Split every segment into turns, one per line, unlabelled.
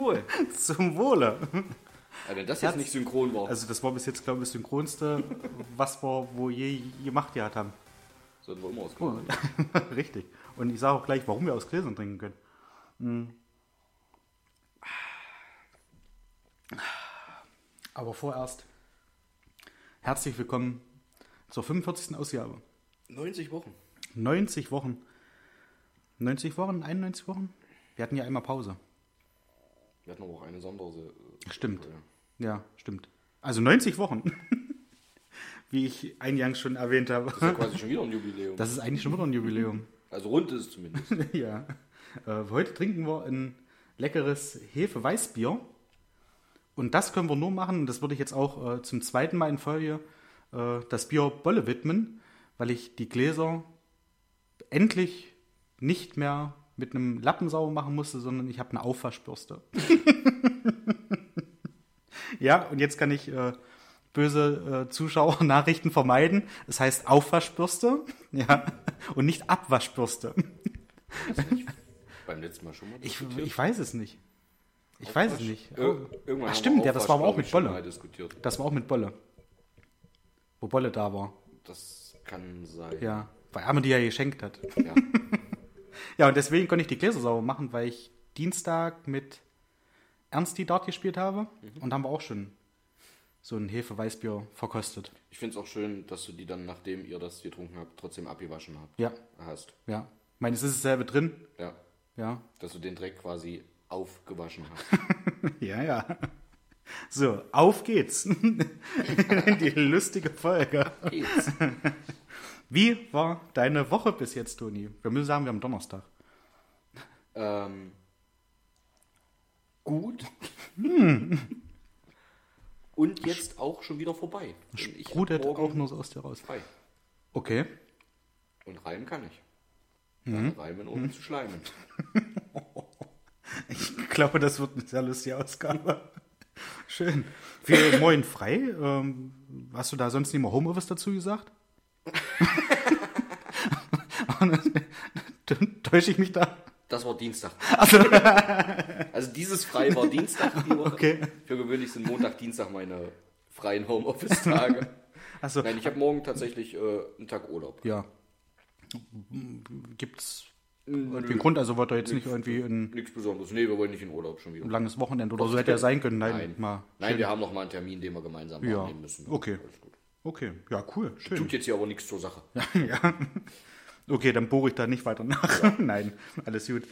Wohl.
Zum Wohle.
Ja, wenn das jetzt nicht synchron war,
Also das war bis jetzt, glaube ich, das Synchronste, was wir wo je gemacht gehabt haben.
sollten wir immer aus
Oh, richtig. Und ich sage auch gleich, warum wir aus Gläsern trinken können. Mm. Aber vorerst herzlich willkommen zur 45. Ausgabe.
90 Wochen.
90 Wochen. 90 Wochen, 91 Wochen? Wir hatten ja einmal Pause.
Wir hatten aber auch eine Sondere. äh,
Stimmt.
Ja.
Ja, stimmt. Also 90 Wochen. Wie ich eingangs schon erwähnt habe.
Das ist ja quasi schon wieder ein Jubiläum.
Das ist eigentlich schon wieder ein Jubiläum.
also rund ist es zumindest.
ja. Äh, heute trinken wir ein leckeres Hefe-Weißbier. Und das können wir nur machen, und das würde ich jetzt auch äh, zum zweiten Mal in Folge äh, das Bier Bolle widmen, weil ich die Gläser endlich nicht mehr mit einem Lappen sauber machen musste, sondern ich habe eine Aufwaschbürste. ja, und jetzt kann ich äh, böse äh, Zuschauer-Nachrichten vermeiden. Es heißt Aufwaschbürste, ja, und nicht Abwaschbürste.
Beim letzten Mal schon mal
Ich, ich weiß es nicht. Ich weiß es nicht.
Ir
Ach, stimmt, ja, das war aber auch mit Bolle. Das war auch mit Bolle. Wo Bolle da war.
Das kann sein.
Ja. Weil Arme die ja geschenkt hat.
Ja.
Ja, und deswegen konnte ich die Gläser sauber machen, weil ich Dienstag mit Ernsti Dart gespielt habe.
Mhm.
Und haben wir auch schon so ein Hefe-Weißbier verkostet.
Ich finde es auch schön, dass du die dann, nachdem ihr das getrunken habt, trotzdem abgewaschen habt.
Ja,
Hast.
ja. Ich meine, es ist dasselbe drin.
Ja.
Ja.
Dass du den Dreck quasi aufgewaschen hast.
Ja, ja. So, auf geht's. die lustige Folge.
Geht's.
Wie war deine Woche bis jetzt, Toni? Wir müssen sagen, wir haben Donnerstag.
ähm, gut. Und jetzt auch schon wieder vorbei. Denn ich
Sprudelt auch nur so aus dir raus.
frei.
Okay.
Und reimen kann ich.
Mhm.
Reimen ohne zu schleimen.
Ich glaube, das wird eine sehr lustige Ausgabe. Schön. Für Moin frei. Ähm, hast du da sonst nicht mal Homeoffice dazu gesagt? Täusche ich mich da?
Das war Dienstag. Also dieses Frei war Dienstag die Woche.
Okay.
Für gewöhnlich sind Montag, Dienstag meine freien Homeoffice-Tage.
Achso,
Nein, ich habe morgen tatsächlich äh, einen Tag Urlaub.
ja. Gibt's irgendwie einen Grund? Also wollt ihr jetzt nicht irgendwie ein
Nichts Besonderes. Nee, wir wollen nicht in Urlaub schon wieder.
langes Wochenende oder so hätte ja sein können? Nein,
Nein.
mal.
Nein, wir haben noch mal einen Termin, den wir gemeinsam
Ja.
wahrnehmen müssen.
Okay. Okay, ja, cool, schön.
Tut jetzt hier aber nichts zur Sache.
ja. Okay, dann bohre ich da nicht weiter nach. Nein, alles gut.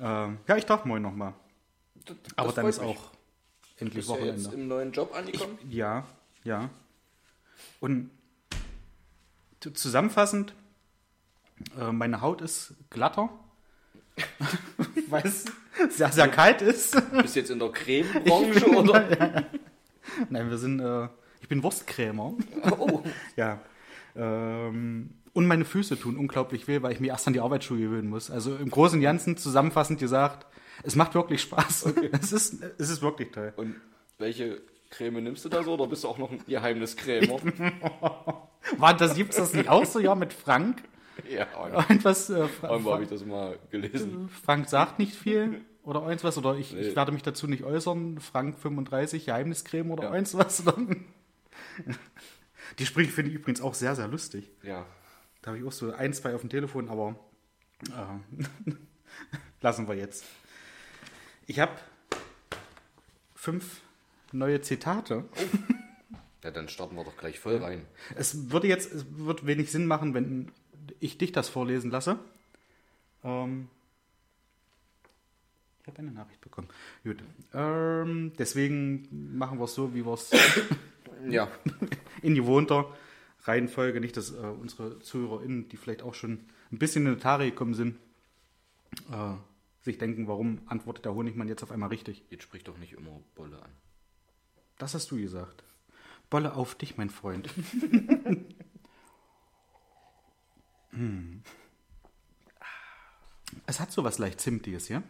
Ähm, ja, ich darf moin nochmal. Aber dann ist
mich.
auch endlich
Bist du ja
Wochenende.
jetzt im neuen Job angekommen?
Ja, ja. Und zu- zusammenfassend, äh, meine Haut ist glatter, weil es sehr, sehr kalt ist.
Bist du jetzt in der Creme-Branche oder?
Nein, wir sind, äh, ich bin Wurstkrämer.
Oh,
Ja. Ähm, und meine Füße tun unglaublich weh, weil ich mir erst an die Arbeitsschuhe gewöhnen muss. Also im Großen und Ganzen zusammenfassend gesagt, es macht wirklich Spaß. Es, ist, es ist wirklich toll.
und welche Creme nimmst du da so? Oder bist du auch noch ein Geheimniskrämer?
War das, gibt's das nicht auch so, ja, mit Frank?
ja,
Irgendwas, äh,
irgendwo habe ich das mal gelesen.
Frank sagt nicht viel oder irgendwas, oder ich, ich
Nee.
werde mich dazu nicht äußern. Frank 35, Geheimniscreme oder
Ja.
irgendwas. Oder? Die Sprüche finde ich übrigens auch sehr, sehr lustig.
Ja.
Da habe ich auch so ein, zwei auf dem Telefon, aber äh, lassen wir jetzt. Ich habe fünf neue Zitate.
Ja, dann starten wir doch gleich voll rein.
Es würde jetzt es wird wenig Sinn machen, wenn ich dich das vorlesen lasse. Ähm, ich habe eine Nachricht bekommen. Gut. Ähm, deswegen machen wir es so, wie wir es
Ja.
in gewohnter Reihenfolge, nicht, dass äh, unsere ZuhörerInnen, die vielleicht auch schon ein bisschen in die Tare gekommen sind, äh, sich denken, warum antwortet der Honigmann jetzt auf einmal richtig.
Jetzt sprich doch nicht immer Bolle an.
Das hast du gesagt. Bolle auf dich, mein Freund. Hm. Es hat so was leicht Zimtiges, ja?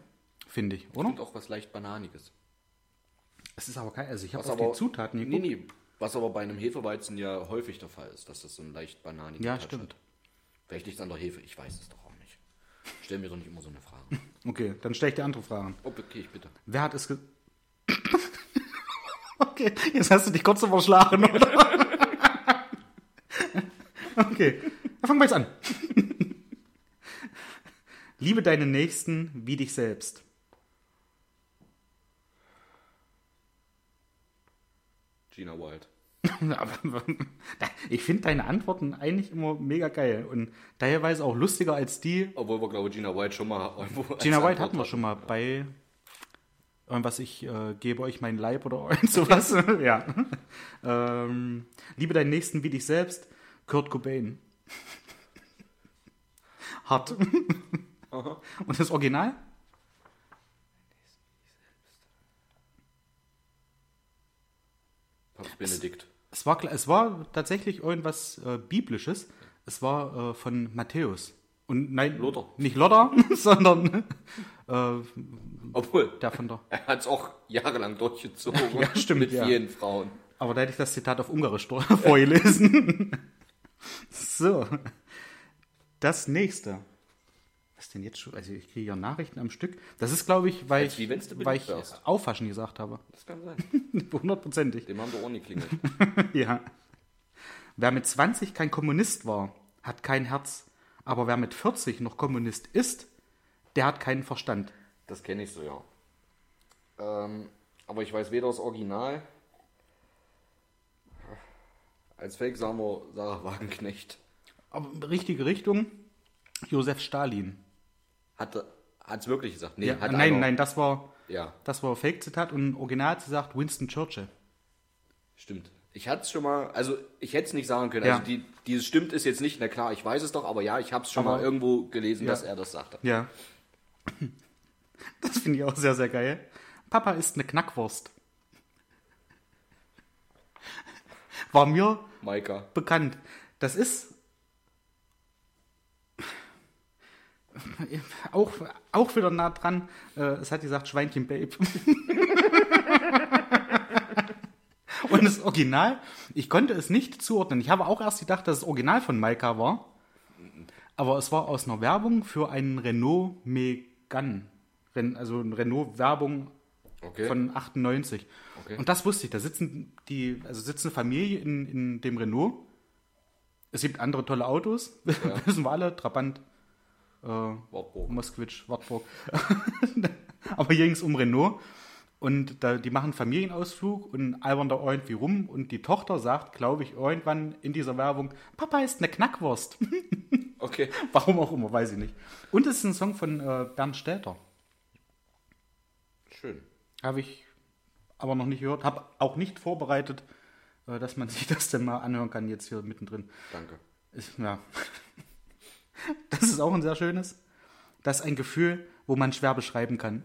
Finde ich, oder?
Und auch was leicht Bananiges.
Es ist aber kein, also ich habe auf
aber,
die Zutaten
nee,
geguckt.
nee, was aber bei einem Hefeweizen ja häufig der Fall ist, dass das so ein leicht bananigen
Ja,
Touch
stimmt.
hat. Vielleicht liegt es an der Hefe, ich weiß es doch auch nicht. Stell mir doch nicht immer so eine Frage.
Okay, dann stelle ich dir andere Fragen.
Oh, okay, ich bitte.
Wer hat es ge Okay, jetzt hast du dich kurz überschlagen, oder? Okay, dann fangen wir jetzt an. Liebe deinen Nächsten wie dich selbst.
Gina Wild.
Aber ich finde deine Antworten eigentlich immer mega geil und teilweise auch lustiger als die.
Obwohl wir, glaube ich, Gina Wild schon mal
Gina White
Antwort
hatten wir schon mal bei irgendwas, ich äh, gebe euch meinen Leib oder irgend sowas. ja. Ähm, liebe deinen Nächsten wie dich selbst. Kurt Cobain. Hart.
Aha.
Und das Original?
Papst Benedikt.
Es war, es war tatsächlich irgendwas äh, Biblisches. Es war äh, von Matthäus. Und nein,
Luther.
nicht Lothar, sondern äh,
Obwohl,
der von der.
er hat es auch jahrelang durchgezogen.
Ja, stimmt,
Mit
ja.
vielen Frauen.
Aber da hätte ich das Zitat auf Ungarisch vor- vorgelesen. so. Das nächste. Was denn jetzt schon? Also ich kriege ja Nachrichten am Stück. Das ist, glaube ich, weil ich,
wenn's du
weil ich
wärst.
aufwaschen gesagt habe.
Das kann sein.
Hundertprozentig.
Dem haben wir auch nie klingelt.
Ja. Wer mit 20 kein Kommunist war, hat kein Herz. Aber wer mit 40 noch Kommunist ist, der hat keinen Verstand.
Das kenne ich so, ja. Ähm, aber ich weiß weder das Original. Als Fake sagen wir Sarah Wagenknecht.
Aber richtige Richtung, Josef Stalin.
Hatte, hat's wirklich gesagt? Nee,
Ja,
hat
nein, nein, das war,
Ja,
das war Fake-Zitat und original hat sie gesagt Winston Churchill.
stimmt. Ich hatte es schon mal, also ich hätte es nicht sagen können.
Ja.
Also die, dieses stimmt ist jetzt nicht, na klar, ich weiß es doch, aber ja, ich habe es schon
Aber-
mal irgendwo gelesen,
Ja.
dass er das sagte.
Ja. Das finde ich auch sehr, sehr geil. Papa ist eine Knackwurst. War mir
Maika.
bekannt. Das ist auch, auch wieder nah dran. Äh, es hat gesagt Schweinchen Babe. Und das Original, ich konnte es nicht zuordnen. Ich habe auch erst gedacht, dass es Original von Maika war. Aber es war aus einer Werbung für einen Renault Megane. Also eine Renault-Werbung
Okay.
von 98.
Okay.
Und das wusste ich. Da sitzen die, also sitzt eine Familie in, in dem Renault. Es gibt andere tolle Autos, wissen wir alle, Trabant, äh,
Wartburg.
Moskwitsch, Wartburg. Aber hier ging es um Renault. Und da, die machen einen Familienausflug und albern da irgendwie rum. Und die Tochter sagt, glaube ich, irgendwann in dieser Werbung, Papa ist eine Knackwurst.
Okay.
Warum auch immer, weiß ich nicht. Und es ist ein Song von äh, Bernd Stelter.
Schön.
Habe ich aber noch nicht gehört. Habe auch nicht vorbereitet, äh, dass man sich das denn mal anhören kann, jetzt hier mittendrin.
Danke.
Ist, ja. Das ist auch ein sehr schönes. Das ist ein Gefühl, wo man schwer beschreiben kann.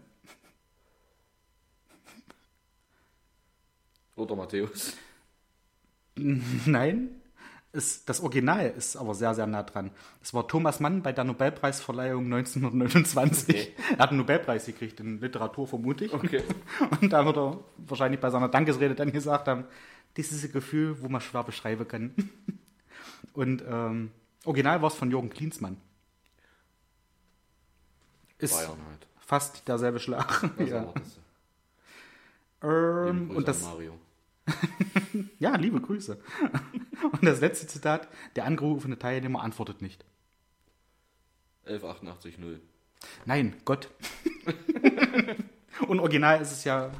Lothar Matthäus.
Nein, ist, das Original ist aber sehr, sehr nah dran. Es war Thomas Mann bei der Nobelpreisverleihung 1929.
Okay.
Er hat einen Nobelpreis gekriegt in Literatur, vermute ich.
Okay.
Und da wird er wahrscheinlich bei seiner Dankesrede dann gesagt haben, dieses Gefühl, wo man schwer beschreiben kann. Und ähm, original war es von Jürgen Klinsmann. Ist
Bayern halt.
fast derselbe Schlag. Ja. Ähm,
Liebe Grüße
und das,
Mario.
ja, liebe Grüße. Und das letzte Zitat, der angerufene Teilnehmer antwortet nicht.
11880.
Nein, Gott. Und original ist es ja,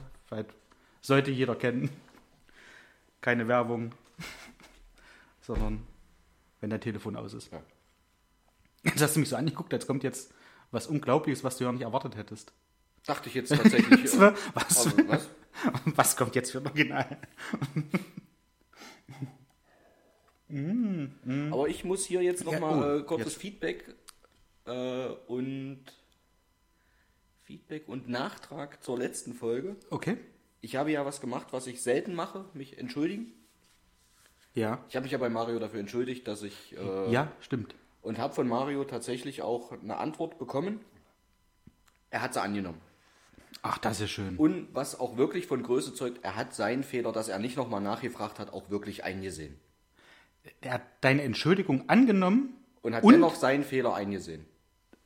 sollte jeder kennen. Keine Werbung, sondern wenn dein Telefon aus ist.
Ja.
Jetzt hast du mich so angeguckt, als kommt jetzt was Unglaubliches, was du ja nicht erwartet hättest.
Dachte ich jetzt tatsächlich.
Was?
äh,
Was?
also, was?
Was kommt jetzt für ein Original?
Aber ich muss hier jetzt
Ja,
nochmal
oh,
äh, kurzes
jetzt.
Feedback äh, und Feedback und Nachtrag zur letzten Folge.
Okay.
Ich habe ja was gemacht, was ich selten mache, mich entschuldigen.
Ja.
Ich habe mich ja bei Mario dafür entschuldigt, dass ich äh,
Ja, stimmt.
und habe von Mario tatsächlich auch eine Antwort bekommen. Er hat sie angenommen.
Ach, das ist schön.
Und was auch wirklich von Größe zeugt, er hat seinen Fehler, dass er nicht nochmal nachgefragt hat, auch wirklich eingesehen.
Er hat deine Entschuldigung angenommen.
Und hat
Und-
dennoch seinen Fehler eingesehen.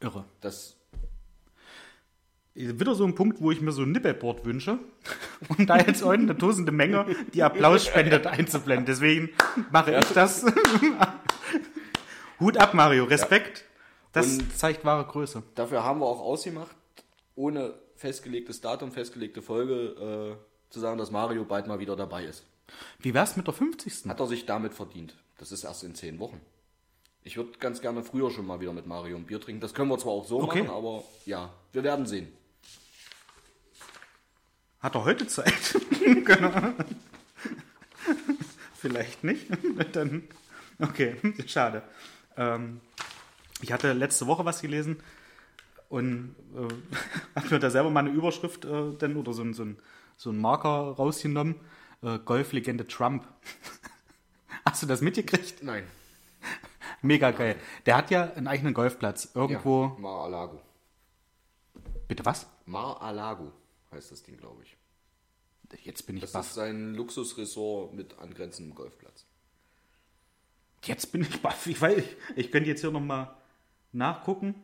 Irre.
Das
wieder so ein Punkt, wo ich mir so ein Nippelboard wünsche, um da jetzt eine tosende Menge, die Applaus spendet, einzublenden. Deswegen mache ich das. Hut ab, Mario, Respekt. Das
Und-
zeigt wahre Größe.
Dafür haben wir auch ausgemacht, ohne festgelegtes Datum, festgelegte Folge, äh, zu sagen, dass Mario bald mal wieder dabei ist.
Wie wär's mit der 50.
Hat er sich damit verdient. Das ist erst in zehn Wochen. Ich würde ganz gerne früher schon mal wieder mit Mario ein Bier trinken. Das können wir zwar auch so
Okay.
machen, aber ja, wir werden sehen.
Hat er heute Zeit? genau. Vielleicht nicht. Dann, okay, schade. Ähm, ich hatte letzte Woche was gelesen und äh, habe mir da selber mal eine Überschrift äh, denn, oder so, so, so einen Marker rausgenommen. Äh, Golflegende Trump. Hast du das mitgekriegt?
Nein.
Mega geil. Der hat ja einen eigenen Golfplatz. Irgendwo.
Ja, Mar-a-Lago.
Bitte was?
Mar-a-Lago heißt das Ding, glaube ich.
Jetzt bin ich
Das
baff.
ist sein Luxusresort mit angrenzendem Golfplatz.
Jetzt bin ich baff. Ich, weiß, ich, ich könnte jetzt hier nochmal nachgucken,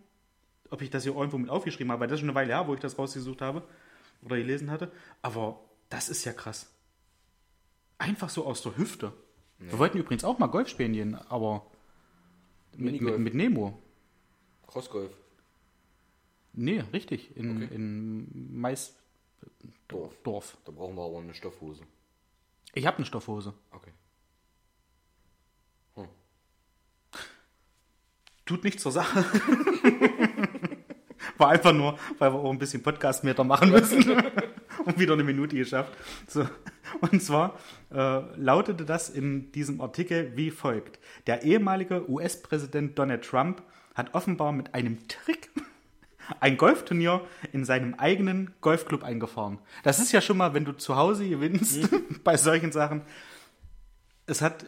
ob ich das hier irgendwo mit aufgeschrieben habe, weil das ist schon eine Weile her, wo ich das rausgesucht habe oder gelesen hatte. Aber das ist ja krass. Einfach so aus der Hüfte. Wir wollten übrigens auch mal Golf spielen gehen, aber mit, mit, mit Nemo.
Crossgolf.
Nee, richtig. In,
Okay.
in Mais
Dorf.
Dorf.
Da brauchen wir aber eine Stoffhose.
Ich habe eine Stoffhose.
Okay.
Tut nichts zur Sache. War einfach nur, weil wir auch ein bisschen Podcast-Meter machen müssen. Und wieder eine Minute geschafft. So. Und zwar äh, lautete das in diesem Artikel wie folgt. Der ehemalige US-Präsident Donald Trump hat offenbar mit einem Trick ein Golfturnier in seinem eigenen Golfclub eingefahren. Das ist ja schon mal, wenn du zu Hause gewinnst bei solchen Sachen. Es hat,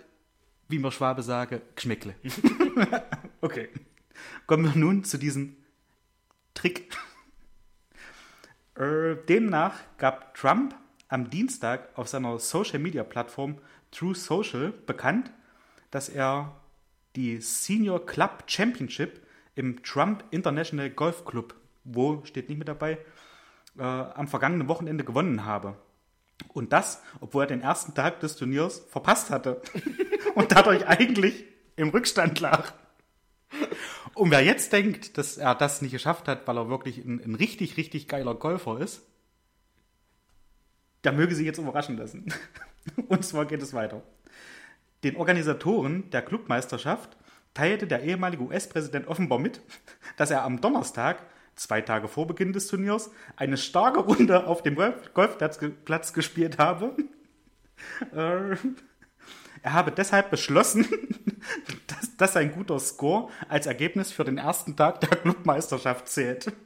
wie man Schwabe sage, Geschmäckle. Okay. Kommen wir nun zu diesem Trick. Äh, demnach gab Trump am Dienstag auf seiner Social-Media-Plattform True Social bekannt, dass er die Senior Club Championship im Trump International Golf Club, wo steht nicht mit dabei, äh, am vergangenen Wochenende gewonnen habe. Und das, obwohl er den ersten Tag des Turniers verpasst hatte und dadurch eigentlich im Rückstand lag. Und wer jetzt denkt, dass er das nicht geschafft hat, weil er wirklich ein, ein richtig, richtig geiler Golfer ist, der möge sich jetzt überraschen lassen. Und zwar geht es weiter. Den Organisatoren der Clubmeisterschaft teilte der ehemalige US-Präsident offenbar mit, dass er am Donnerstag, zwei Tage vor Beginn des Turniers, eine starke Runde auf dem Golf Golfplatz Platz gespielt habe. Äh, er habe deshalb beschlossen, dass, dass ein guter Score als Ergebnis für den ersten Tag der Clubmeisterschaft zählt.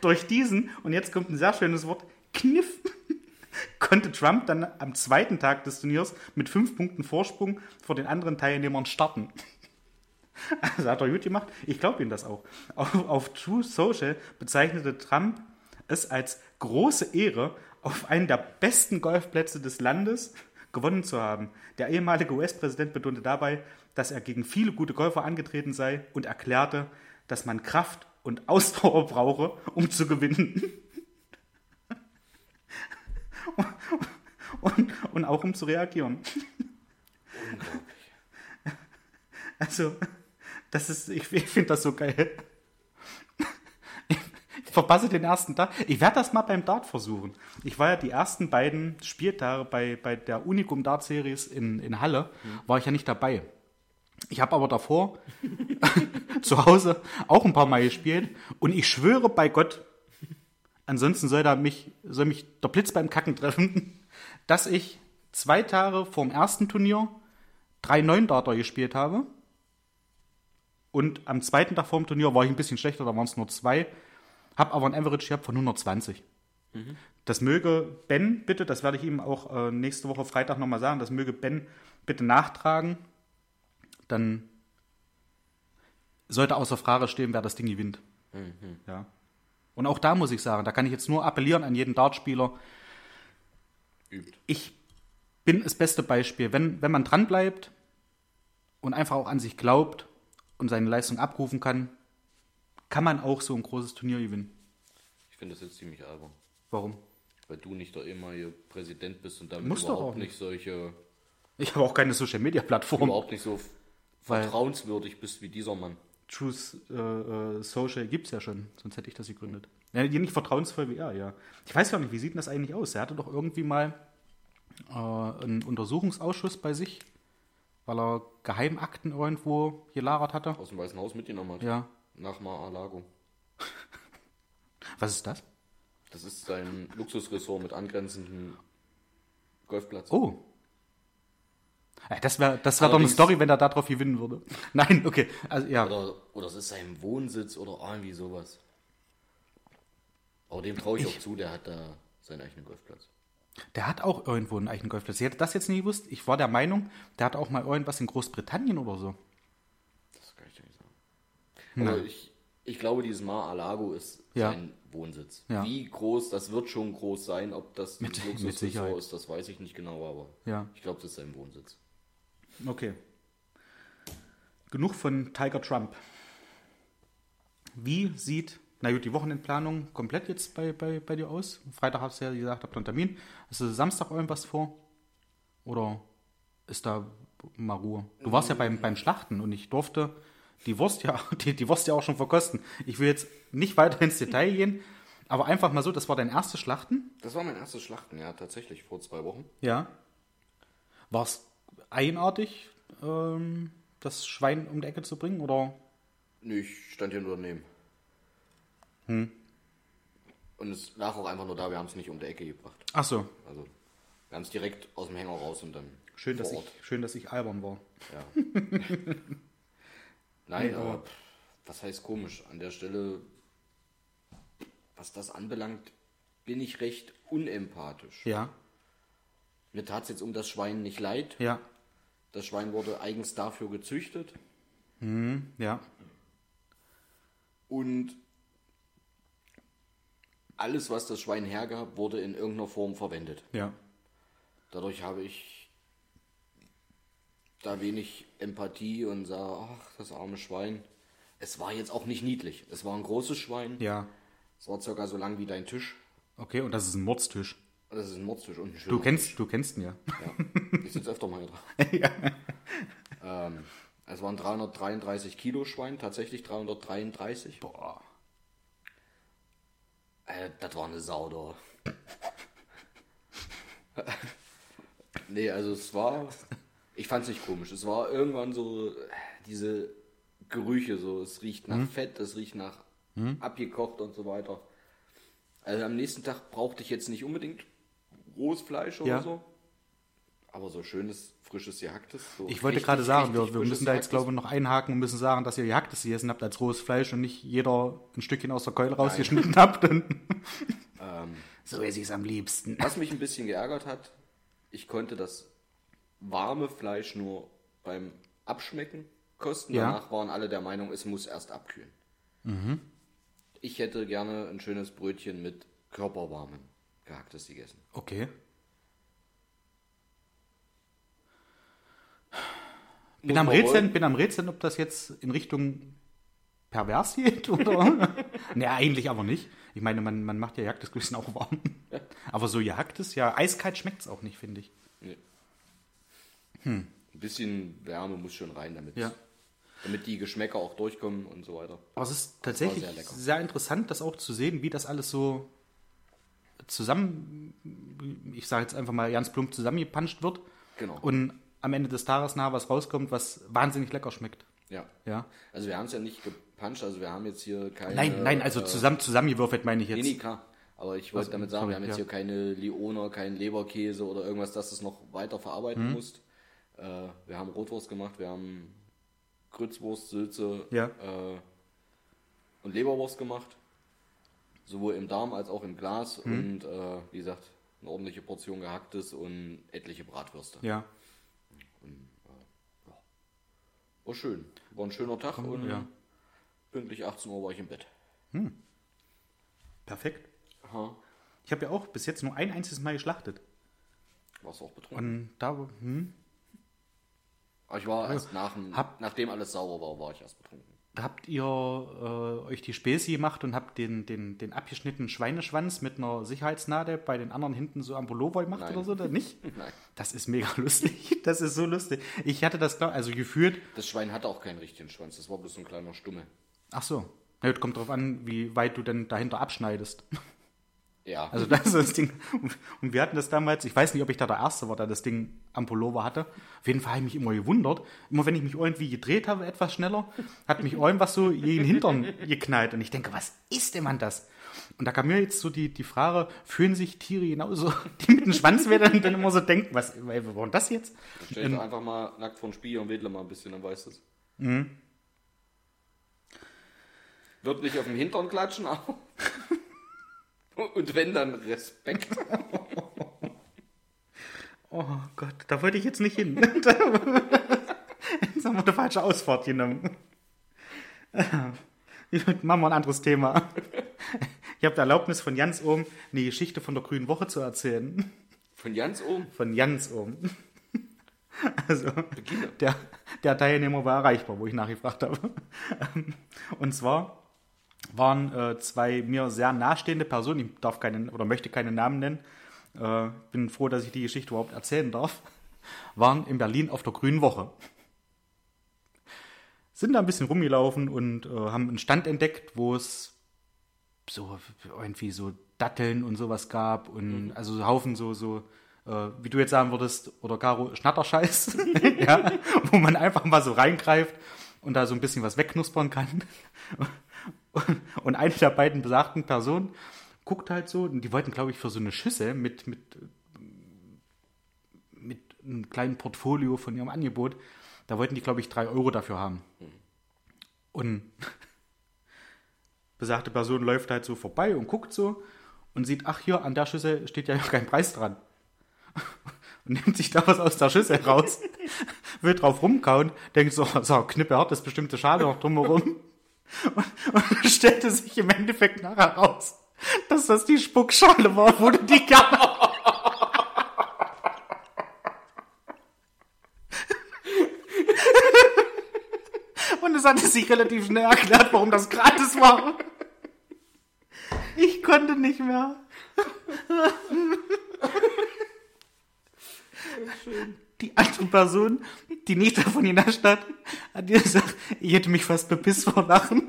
Durch diesen, und jetzt kommt ein sehr schönes Wort, Kniff, konnte Trump dann am zweiten Tag des Turniers mit fünf Punkten Vorsprung vor den anderen Teilnehmern starten. Also hat er gut gemacht. Ich glaube ihm das auch. Auf, auf True Social bezeichnete Trump es als große Ehre, auf einen der besten Golfplätze des Landes gewonnen zu haben. Der ehemalige US-Präsident betonte dabei, dass er gegen viele gute Golfer angetreten sei und erklärte, dass man Kraft und Ausdauer brauche, um zu gewinnen. Und, und auch um zu reagieren. Also, das ist, ich, ich finde das so geil. Ich verpasse den ersten Tag. Ich werde das mal beim Dart versuchen. Ich war ja die ersten beiden Spieltage bei, bei der Unicum Dart Series in, in Halle, war ich ja nicht dabei. Ich habe aber davor zu Hause auch ein paar Mal gespielt und ich schwöre bei Gott, ansonsten soll, da mich, soll mich der Blitz beim Kacken treffen, dass ich zwei Tage vor dem ersten Turnier drei Neundarter gespielt habe. Und am zweiten Tag vor dem Turnier war ich ein bisschen schlechter, da waren es nur zwei. Hab aber ein Average gehabt von 120. Das möge Ben bitte, das werde ich ihm auch äh, nächste Woche Freitag nochmal sagen, das möge Ben bitte nachtragen. Dann sollte außer Frage stehen, wer das Ding gewinnt. Ja. Und auch da muss ich sagen, da kann ich jetzt nur appellieren an jeden Dartspieler.
Übt.
Ich bin das beste Beispiel. Wenn, wenn man dranbleibt und einfach auch an sich glaubt und seine Leistung abrufen kann, kann man auch so ein großes Turnier gewinnen.
Ich finde das jetzt ziemlich albern.
Warum?
Weil du nicht der ehemalige Präsident bist und damit
Musst
überhaupt
auch
nicht solche,
Ich habe auch keine Social Media Plattform.
überhaupt nicht so vertrauenswürdig bist wie dieser Mann.
Truth äh, äh, Social gibt es ja schon, sonst hätte ich das gegründet. Ja, die nicht vertrauensvoll wie er, ja. Ich weiß ja auch nicht, wie sieht denn das eigentlich aus? Er hatte doch irgendwie mal äh, einen Untersuchungsausschuss bei sich, weil er Geheimakten irgendwo gelagert hatte.
Aus dem Weißen Haus mitgenommen hat.
Ja.
Nach Mar-a-Lago.
Was ist das?
Das ist sein Luxusressort mit angrenzendem Golfplatz.
Oh. Ja, Das wäre das wär doch eine Story, wenn er darauf gewinnen würde. Nein, okay. Also, ja.
Oder, oder es ist sein Wohnsitz oder irgendwie sowas. Aber dem traue ich, auch zu, der hat da seinen eigenen Golfplatz.
Der hat auch irgendwo einen eigenen Golfplatz. Ich hätte das jetzt nie gewusst. Ich war der Meinung, der hat auch mal irgendwas in Großbritannien oder so.
Das kann ich dir nicht sagen. Aber ich, ich glaube, dieses Mar-a-Lago ist
Ja.
sein Wohnsitz.
Ja.
Wie groß, das wird schon groß sein. Ob das ein
Mit- mit
Luxusressort
Sicherheit.
ist, das weiß ich nicht genau, aber
Ja.
ich glaube, das ist sein Wohnsitz.
Okay. Genug von Tiger Trump. Wie sieht, na gut, die Wochenendplanung komplett jetzt bei, bei, bei dir aus? Freitag hast du ja gesagt, habt einen Termin. Hast du Samstag irgendwas vor? Oder ist da mal Ruhe? Du warst ja beim, beim Schlachten und ich durfte die Wurst ja, die, die Wurst ja auch schon verkosten. Ich will jetzt nicht weiter ins Detail gehen, aber einfach mal so, das war dein erstes Schlachten?
Das war mein erstes Schlachten, ja, tatsächlich, vor zwei Wochen.
Ja. War es eigenartig, ähm, das Schwein um die Ecke zu bringen? Oder?
Nö, ich stand hier nur daneben.
Hm.
Und es lag auch einfach nur da, wir haben es nicht um die Ecke gebracht.
Ach so.
Also, wir haben es direkt aus dem Hänger raus und dann
Schön, dass
vor
ich,
Ort.
schön, dass ich albern war.
Ja. Nein,
Nee,
aber
aber-
pff, was heißt komisch? An der Stelle, was das anbelangt, bin ich recht unempathisch.
Ja,
Mir tat es jetzt um das Schwein nicht leid.
ja,
Das Schwein wurde eigens dafür gezüchtet
ja.
und alles, was das Schwein hergab, wurde in irgendeiner Form verwendet.
Ja.
Dadurch habe ich da wenig Empathie und sah, ach, das arme Schwein. Es war jetzt auch nicht niedlich. Es war ein großes Schwein.
Ja.
Es war circa so lang wie dein Tisch.
Okay, und das ist ein Mordstisch.
Das ist ein Mordstisch und ein schöner
Du kennst, du kennst ihn ja.
Ja, ich sitze öfter mal hier drauf. ähm, es waren 333 Kilo Schwein, tatsächlich 333.
Boah.
Äh, das war eine Sau da. nee, also es war. Ich fand es nicht komisch. Es war irgendwann so diese Gerüche, so es riecht nach Fett, es riecht nach abgekocht und so weiter. Also am nächsten Tag brauchte ich jetzt nicht unbedingt rohes Fleisch oder
Ja.
so. Aber so schönes, frisches Gehacktes. So
Ich wollte
richtig,
gerade sagen, wir, wir müssen da jetzt, glaube ich, noch einhaken und müssen sagen, dass ihr gehacktes gegessen habt als rohes Fleisch und nicht jeder ein Stückchen aus der Keule rausgeschnitten habt.
Ähm,
so esse ich es am liebsten.
Was mich ein bisschen geärgert hat, ich konnte das warme Fleisch nur beim Abschmecken kosten.
Ja.
Danach waren alle der Meinung, es muss erst abkühlen. Ich hätte gerne ein schönes Brötchen mit körperwarmem gehacktes gegessen.
Okay.
Muss
Bin am,
man
Rätseln,
wollen.
bin am Rätseln, ob das jetzt in Richtung pervers geht, oder? ne, eigentlich aber nicht. Ich meine, man, man macht ja gehacktes Grüßen auch warm. Aber so gehacktes, ja, eiskalt schmeckt es auch nicht, finde ich.
Nee. Ein bisschen Wärme muss schon rein, damit,
Ja.
damit die Geschmäcker auch durchkommen und so weiter.
Aber es ist tatsächlich
sehr
sehr, interessant, das auch zu sehen, wie das alles so zusammen, ich sage jetzt einfach mal ganz plump, zusammengepanscht wird.
Genau.
Und am Ende des Tages nachher was rauskommt, was wahnsinnig lecker schmeckt.
Ja.
Ja.
Also wir haben es ja nicht gepanscht, also wir haben jetzt hier keine...
Nein, nein, also
äh,
zusammen, zusammengewürfelt meine ich
Nee,
jetzt.
nee, klar. Aber ich wollte
Also,
damit sagen,
sorry,
wir haben jetzt
ja.
hier keine Lioner, keinen Leberkäse oder irgendwas, das es noch weiter verarbeiten
Mhm.
musst. Äh, wir haben Rotwurst gemacht, wir haben Grützwurst, Sülze
Ja.
äh, und Leberwurst gemacht. Sowohl im Darm als auch im Glas
Mhm.
und äh, wie gesagt, eine ordentliche Portion gehacktes und etliche Bratwürste.
Ja.
War schön. War ein schöner Tag und
ja.
pünktlich 18 Uhr war ich im Bett.
Perfekt.
Aha.
Ich habe ja auch bis jetzt nur ein einziges Mal geschlachtet.
Warst auch betrunken.
Und da, hm,
Aber ich war erst nach dem,
hab-
nachdem alles sauber war, war ich erst betrunken.
Habt ihr äh, euch die Späße gemacht und habt den, den, den abgeschnittenen Schweineschwanz mit einer Sicherheitsnadel bei den anderen hinten so am Pullover gemacht
Nein.
oder so? Oder nicht?
Nein.
Das ist mega lustig. Das ist so lustig. Ich hatte das, glaub, also gefühlt.
Das Schwein hatte auch keinen richtigen Schwanz, das war bloß so ein kleiner Stumme.
Ach so. Ja, das kommt drauf an, wie weit du denn dahinter abschneidest.
Ja,
Also das ist das Ding. Und wir hatten das damals, ich weiß nicht, ob ich da der Erste war, der das Ding am Pullover hatte. Auf jeden Fall habe ich mich immer gewundert. Immer wenn ich mich irgendwie gedreht habe, etwas schneller, hat mich irgendwas so in den Hintern geknallt. Und ich denke, was ist denn man das? Und da kam mir jetzt so die, die Frage, fühlen sich Tiere genauso, die mit dem Schwanz werden, dann immer so denken, was, was war denn das jetzt?
stell dich einfach mal nackt vor den Spiegel und wedle mal ein bisschen, dann weißt du es.
Mhm.
Wird nicht auf dem Hintern klatschen, aber... Und wenn, dann Respekt.
Oh Gott, da wollte ich jetzt nicht hin. jetzt haben wir eine falsche Ausfahrt genommen. Machen wir ein anderes Thema. Ich habe die Erlaubnis von Jans oben, eine Geschichte von der Grünen Woche zu erzählen.
Von Jans oben.
Von Jans oben. Also, der, der Teilnehmer war erreichbar, wo ich nachgefragt habe. Und zwar waren äh, zwei mir sehr nahestehende Personen, ich darf keinen oder möchte keine Namen nennen, äh, bin froh, dass ich die Geschichte überhaupt erzählen darf, waren in Berlin auf der Grünen Woche. Sind da ein bisschen rumgelaufen und äh, haben einen Stand entdeckt, wo es so irgendwie so Datteln und sowas gab und also so Haufen so, so äh, wie du jetzt sagen würdest, oder Caro, Schnatterscheiß, ja, wo man einfach mal so reingreift und da so ein bisschen was wegknuspern kann. Und, eine der beiden besagten Personen guckt halt so, die wollten, glaube ich, für so eine Schüssel mit, mit, mit einem kleinen Portfolio von ihrem Angebot, da wollten die, glaube ich, drei Euro dafür haben. Und besagte Person läuft halt so vorbei und guckt so und sieht, ach hier, an der Schüssel steht ja kein Preis dran. Und nimmt sich da was aus der Schüssel raus, will drauf rumkauen, denkt so, so Knippe hat das bestimmte Schale noch drumherum. Und, und stellte sich im Endeffekt nachher raus, dass das die Spuckschale war, wo du die gerne Und es hatte sich relativ schnell erklärt, warum das gratis war. Ich konnte nicht mehr. Die andere Person, die nicht davon genascht hat, hat dir gesagt, ich hätte mich fast bepisst vor Lachen.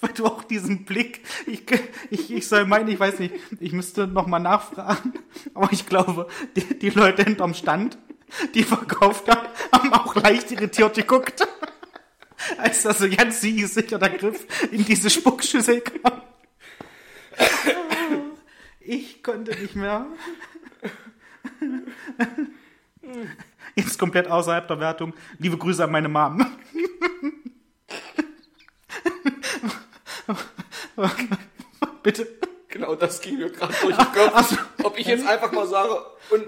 Weil du auch diesen Blick, ich, ich, ich soll meinen, ich weiß nicht, ich müsste nochmal nachfragen, aber ich glaube, die, die Leute hinterm Stand, die verkauft haben, haben auch leicht irritiert geguckt, als da so ganz sicherter Griff in diese Spuckschüssel kam. Ich konnte nicht mehr. Jetzt komplett außerhalb der Wertung. Liebe Grüße an meine Mom. Bitte.
Genau das ging mir gerade durch den Kopf.
Ach so.
Ob ich jetzt einfach mal sage, un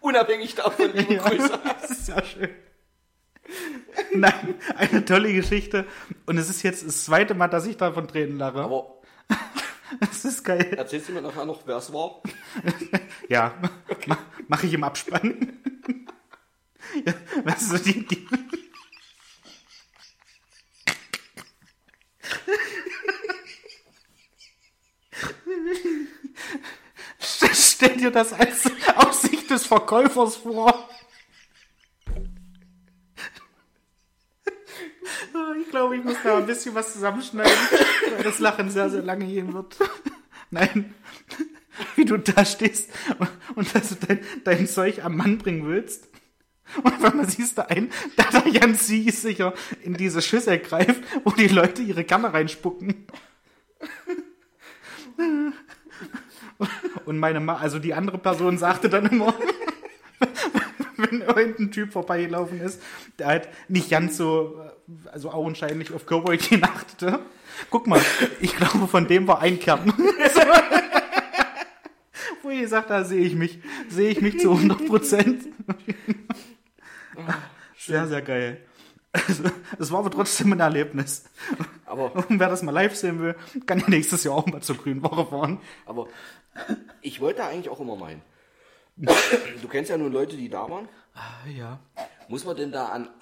unabhängig davon, liebe
Ja,
Grüße.
das ist ja schön. Nein, eine tolle Geschichte. Und es ist jetzt das zweite Mal, dass ich davon Tränen lache.
Aber
Das ist geil.
erzählst du mir nachher noch, wer es war?
Ja, ma- mache ich im Abspann. Ja, weißt du, die, die Stell dir das als aus Sicht des Verkäufers vor. Bisschen was zusammenschneiden, weil das Lachen sehr, sehr lange gehen wird. Nein, wie du da stehst und dass du dein, dein Zeug am Mann bringen willst. Und wenn man siehst da ein, da der Jan Sie sicher in diese Schüssel greift, wo die Leute ihre Kamera reinspucken. Und meine Ma also die andere Person sagte dann immer, wenn irgendein Typ vorbeigelaufen ist, der halt nicht ganz so, also augenscheinlich auf Körperhygiene achtete. Guck mal, ich glaube, von dem war ein Kern. Wo ihr sagt, da sehe ich mich, sehe ich mich zu 100 Prozent. Sehr, sehr geil. Also, es war aber trotzdem ein Erlebnis.
Aber,
Und wer das mal live sehen will, kann ja nächstes Jahr auch mal zur Grünen Woche fahren.
aber ich wollte eigentlich auch immer meinen. Du kennst ja nur Leute, die da waren.
Ah, ja.
Muss man denn da an.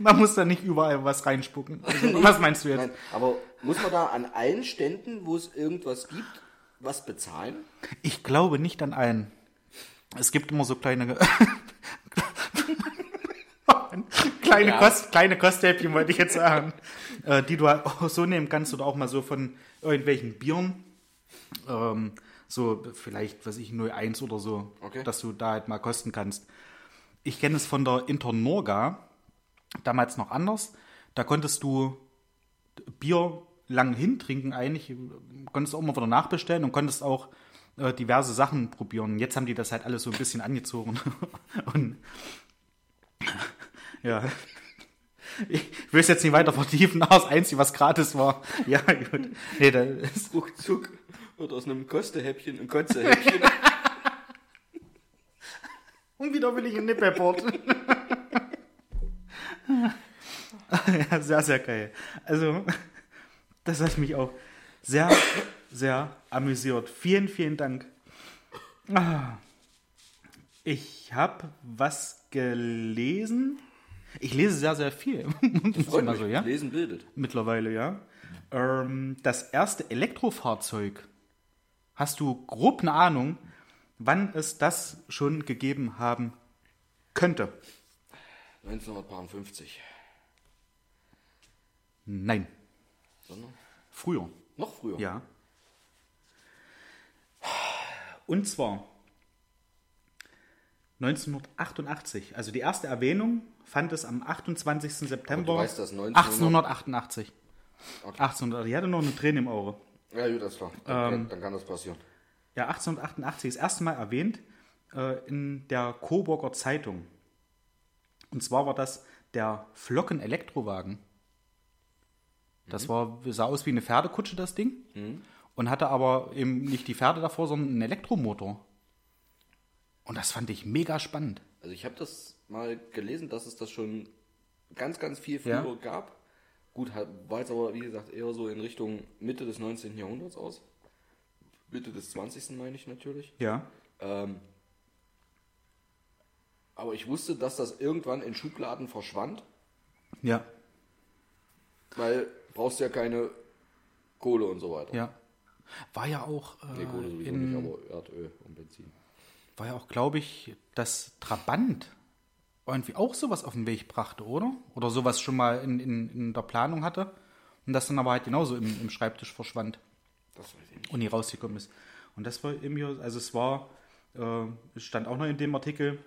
Man muss da nicht überall was reinspucken. Also, was meinst du jetzt?
Nein, aber muss man da an allen Ständen, wo es irgendwas gibt, was bezahlen?
Ich glaube nicht an allen. Es gibt immer so kleine. kleine,
Ja.
Kost, kleine Kosthäppchen, wollte ich jetzt sagen. Äh, die du halt auch so nehmen kannst oder auch mal so von irgendwelchen Bieren. Ähm, so vielleicht, was ich, 01 oder so.
Okay.
Dass du da halt mal kosten kannst. Ich kenne es von der Internorga. Damals noch anders. Da konntest du Bier lang hintrinken eigentlich. Konntest auch immer wieder nachbestellen und konntest auch äh, diverse Sachen probieren. Jetzt haben die das halt alles so ein bisschen angezogen. und ja. Ich will es jetzt nicht weiter vertiefen, aber das Einzige, was gratis war. Ja, gut. Nee, da ist,
Ruckzuck wird aus einem Kostehäppchen ein Kotzehäppchen.
und wieder will ich ein Nippelport. ja, sehr, sehr geil. Also, das hat mich auch sehr, sehr amüsiert. Vielen, vielen Dank. Ah. Ich habe was gelesen. Ich lese sehr, sehr viel.
Freut mich.
so, ja?
Lesen bildet.
Mittlerweile, ja. Ähm, das erste Elektrofahrzeug. Hast du grob eine Ahnung, wann es das schon gegeben haben könnte?
1950.
Nein.
Sondern
Früher.
noch früher.
Ja. Und zwar 1988. Also die erste Erwähnung fand es am 28. September
weißt, dass 1900
1888.
Okay.
1800. Ich hatte noch eine Träne im Auge.
Ja, gut, das klar. Dann, kann- dann kann das passieren.
Ja, 1888 das erste Mal erwähnt äh, in der Coburger Zeitung. Und zwar war das der Flocken-Elektrowagen. Das war, sah aus wie eine Pferdekutsche, das Ding. Und hatte aber eben nicht die Pferde davor, sondern einen Elektromotor. Und das fand ich mega spannend.
Also ich habe das mal gelesen, dass es das schon ganz, ganz viel
Ja.
früher gab. Gut, war jetzt aber, wie gesagt, eher so in Richtung Mitte des 19. Jahrhunderts aus. Mitte des 20. meine ich natürlich.
Ja.
Ähm, aber ich wusste, dass das irgendwann in Schubladen verschwand,
Ja.
weil brauchst ja keine Kohle und so weiter.
Ja. War ja auch,
Nee, Kohle
äh,
sowieso
in,
nicht, aber Erdöl und Benzin.
war ja auch, glaube ich, das Trabant irgendwie auch sowas auf den Weg brachte, oder? Oder sowas schon mal in, in, in der Planung hatte und das dann aber halt genauso im, im Schreibtisch verschwand
Das weiß ich nicht.
und nie rausgekommen ist. Und das war irgendwie, also es war, äh, es stand auch noch in dem Artikel,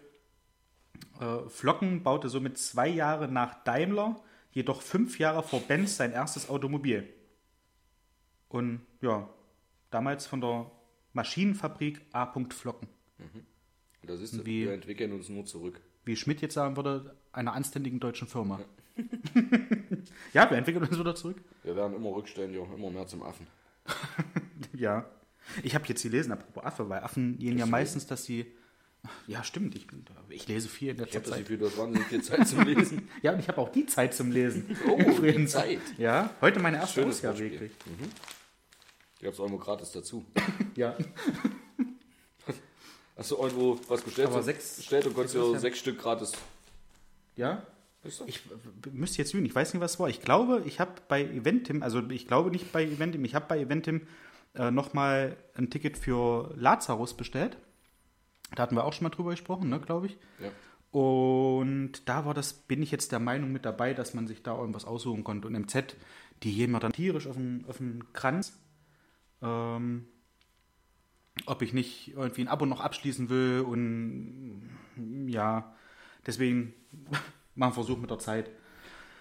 äh, Flocken baute somit zwei Jahre nach Daimler, jedoch fünf Jahre vor Benz sein erstes Automobil. Und ja, damals von der Maschinenfabrik A. Flocken.
Das ist,
Wie-
wir entwickeln uns nur zurück.
Wie Schmidt jetzt sagen würde, einer anständigen deutschen Firma. ja, wir entwickeln uns wieder zurück.
Wir werden immer rückständiger, immer mehr zum Affen.
Ja. Ich habe jetzt gelesen, apropos Affe, weil Affen gehen ja meistens, dass sie. Ja, stimmt. Ich, ich lese viel in
Ich
letzter
habe das
Zeit.
Gefühl, viel Zeit zum Lesen.
Ja, und ich habe auch die Zeit zum Lesen.
Oh, die. Zeit.
Ja, heute meine erste
Schönes
Ausgabe
Wortspiel.
gekriegt.
Ich habe es irgendwo gratis dazu.
Ja.
Hast du irgendwo was bestellt?
Aber sechs-
bestellt und konntest dir sechs Stück gratis.
Ja? Ich müsste jetzt lügen, ich weiß nicht, was es war. Ich glaube, ich habe bei Eventim, also ich glaube nicht bei Eventim, ich habe bei Eventim äh, nochmal ein Ticket für Lazarus bestellt. Da hatten wir auch schon mal drüber gesprochen, ne, glaube ich.
Ja.
Und da war das, bin ich jetzt der Meinung mit dabei, dass man sich da irgendwas aussuchen konnte. Und MZ, die gehen mir dann tierisch auf den, auf den Kranz. Ähm, ob ich nicht irgendwie ein Abo noch abschließen will und ja, deswegen mal einen Versuch mit der Zeit,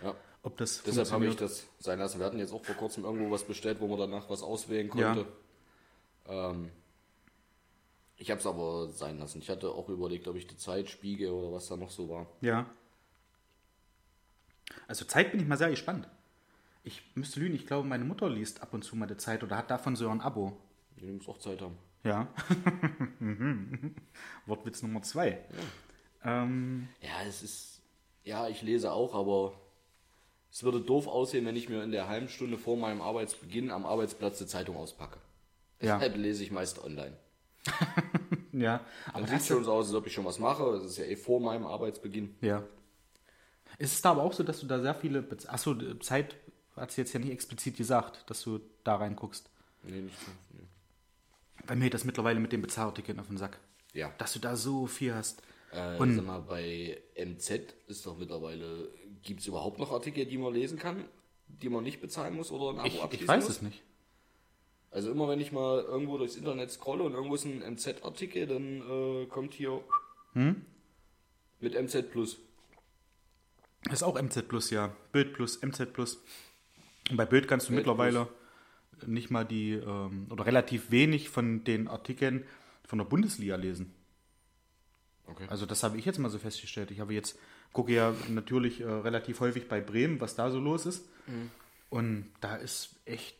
ja.
ob das
Deshalb habe ich das sein lassen. Wir hatten jetzt auch vor kurzem irgendwo was bestellt, wo man danach was auswählen konnte. Ähm, ich habe es aber sein lassen. Ich hatte auch überlegt, ob ich die Zeit spiege oder was da noch so war.
Ja. Also Zeit bin ich mal sehr gespannt. Ich müsste lügen, ich glaube, meine Mutter liest ab und zu mal die Zeit oder hat davon so ein Abo.
Die muss auch Zeit haben.
Ja. Wortwitz Nummer zwei. Ähm,
Ja, es ist. Ja, ich lese auch, aber es würde doof aussehen, wenn ich mir in der halben Stunde vor meinem Arbeitsbeginn am Arbeitsplatz die Zeitung auspacke.
Ja.
Deshalb lese ich meist online.
Ja, aber
sieht schon so aus, als ob ich schon was mache. Das ist ja eh vor meinem Arbeitsbeginn.
ja. Ist es da aber auch so, dass du da sehr viele, Bez achso, Zeit hat sie jetzt ja nicht explizit gesagt, dass du da reinguckst.
Nee, nicht so. Nee.
Bei mir geht das mittlerweile mit den Bezahlartikeln auf den Sack.
Ja.
Dass du da so viel hast.
Äh,
Und-
sag mal, bei MZ ist doch mittlerweile, gibt es überhaupt noch Artikel, die man lesen kann, die man nicht bezahlen muss oder ein Abo
Ich,
abschließen
ich weiß
muss?
es nicht.
Also immer wenn ich mal irgendwo durchs Internet scrolle und irgendwo ist ein MZ-Artikel, dann äh, kommt hier
Hm?
mit MZ Plus.
Ist auch MZ Plus, ja. Bild Plus, MZ Plus. Und bei Bild kannst du
Bild
mittlerweile nicht mal die, ähm, oder relativ wenig von den Artikeln von der Bundesliga lesen.
Okay.
Also das habe ich jetzt mal so festgestellt. Ich habe jetzt, gucke ja natürlich äh, relativ häufig bei Bremen, was da so los ist. Und da ist echt,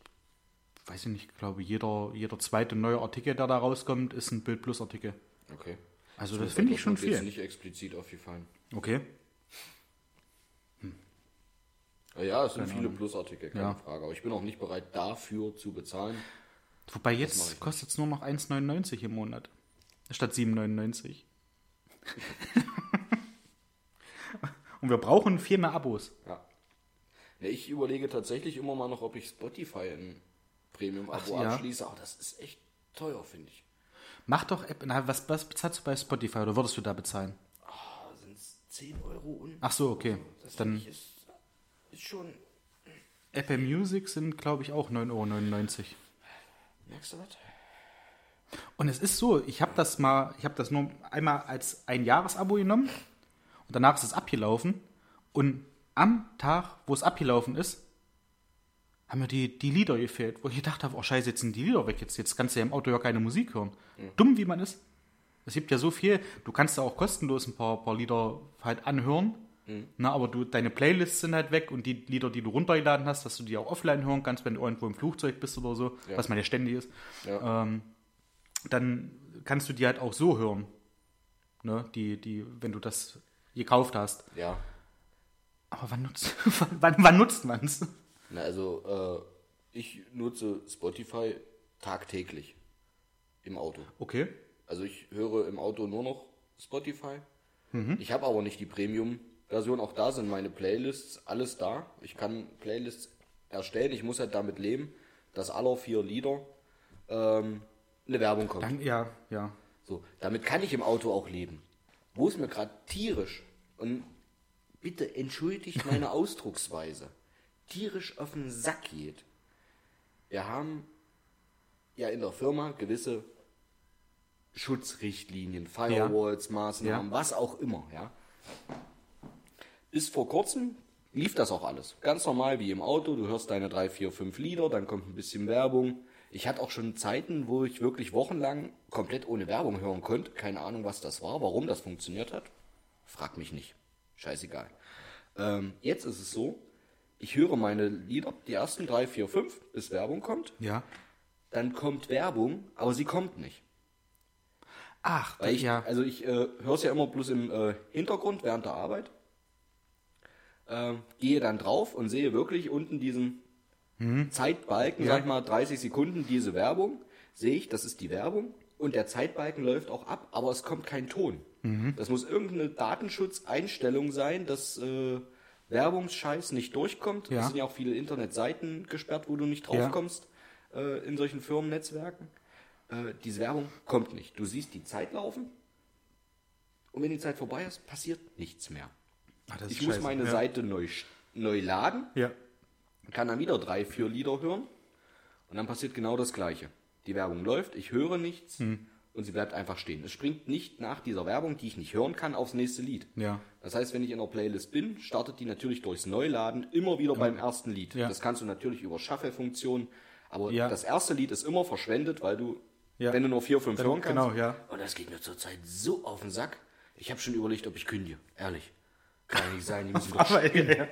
weiß ich nicht, ich glaube, jeder, jeder zweite neue Artikel, der da rauskommt, ist ein Bild Plus Artikel.
okay.
Also
Ist mir
das finde ich schon viel.
nicht explizit aufgefallen.
Okay.
Ja, es sind viele Plus-Artikel, keine
Ja.
Frage. Aber ich bin auch nicht bereit, dafür zu bezahlen.
Wobei jetzt kostet es nur noch 1,99 im Monat. Statt 7,99. Und wir brauchen viel mehr Abos.
Ja. ja. Ich überlege tatsächlich immer mal noch, ob ich Spotify in Premium-Abo
ja.
abschließe. Aber das ist echt teuer, finde ich.
Mach doch App. Na, was, was bezahlst du bei Spotify oder würdest du da bezahlen?
Ah, sind es 10 Euro und.
Ach so, okay.
Das
Dann
ist schon.
Apple Music sind, glaube ich, auch 9,99 Euro.
Merkst du was?
Und es ist so, ich habe das mal, ich habe das nur einmal als ein Jahresabo genommen und danach ist es abgelaufen. Und am Tag, wo es abgelaufen ist, haben mir die, die Lieder gefehlt, wo ich gedacht habe, oh scheiße, jetzt sind die Lieder weg, jetzt, jetzt kannst du ja im Auto ja keine Musik hören. Dumm wie man ist. Es gibt ja so viel, du kannst ja auch kostenlos ein paar, paar Lieder halt anhören, na, aber du, deine Playlists sind halt weg und die Lieder, die du runtergeladen hast, dass du die auch offline hören kannst, wenn du irgendwo im Flugzeug bist oder so,
Ja.
was man ja ständig ist
Ja.
ähm, dann kannst du die halt auch so hören. Ne? Die, die, wenn du das gekauft hast.
ja.
Aber wann nutzt, wann, wann nutzt man es?
Na, also, äh, ich nutze Spotify tagtäglich im Auto.
Okay.
Also, ich höre im Auto nur noch Spotify.
Mhm.
Ich habe aber nicht die Premium-Version. Auch da sind meine Playlists, alles da. Ich kann Playlists erstellen. Ich muss halt damit leben, dass aller vier Lieder ähm, eine Werbung kommt.
Dann, ja, ja.
So, damit kann ich im Auto auch leben. Wo es mir gerade tierisch und bitte entschuldigt meine Ausdrucksweise tierisch auf den Sack geht. Wir haben ja in der Firma gewisse Schutzrichtlinien, Firewalls, Maßnahmen,
Ja.
was auch immer, ja. Bis vor kurzem lief das auch alles. Ganz normal wie im Auto. Du hörst deine drei, vier, fünf Lieder, dann kommt ein bisschen Werbung. Ich hatte auch schon Zeiten, wo ich wirklich wochenlang komplett ohne Werbung hören konnte. Keine Ahnung, was das war, warum das funktioniert hat. Frag mich nicht. Scheißegal. Ähm, jetzt ist es so, ich höre meine Lieder, die ersten drei, vier, fünf, bis Werbung kommt.
Ja.
Dann kommt Werbung, aber sie kommt nicht.
Ach,
Weil ich,
ja.
Also ich äh, höre es ja immer bloß im äh, Hintergrund während der Arbeit. Ähm, gehe dann drauf und sehe wirklich unten diesen Zeitbalken,
Ja.
sag mal 30 Sekunden, diese Werbung. Sehe ich, das ist die Werbung. Und der Zeitbalken läuft auch ab, aber es kommt kein Ton. Das muss irgendeine Datenschutzeinstellung sein, dass äh, Werbungsscheiß nicht durchkommt.
Ja.
Es sind ja auch viele Internetseiten gesperrt, wo du nicht
Ja.
draufkommst äh, in solchen Firmennetzwerken. Äh, diese Werbung kommt nicht. Du siehst die Zeit laufen und wenn die Zeit vorbei ist, passiert nichts mehr.
Ist
Ich muss
scheiße.
meine
ja.
Seite neu, neu laden,
Ja.
kann dann wieder drei, vier Lieder hören und dann passiert genau das Gleiche. Die Werbung läuft, ich höre nichts
Hm.
und sie bleibt einfach stehen. Es springt nicht nach dieser Werbung, die ich nicht hören kann, aufs nächste Lied.
Ja.
Das heißt, wenn ich in der Playlist bin, startet die natürlich durchs Neuladen immer wieder beim ersten Lied. Das kannst du natürlich über Shuffle-Funktion, aber das erste Lied ist immer verschwendet, weil du, wenn du nur vier, fünf
Dann-
hören kannst.
genau, ja.
Und das geht mir zurzeit so auf den Sack. Ich habe schon überlegt, ob ich kündige. Ehrlich. Kann ja nicht sein, die müssen doch
Aber, ja.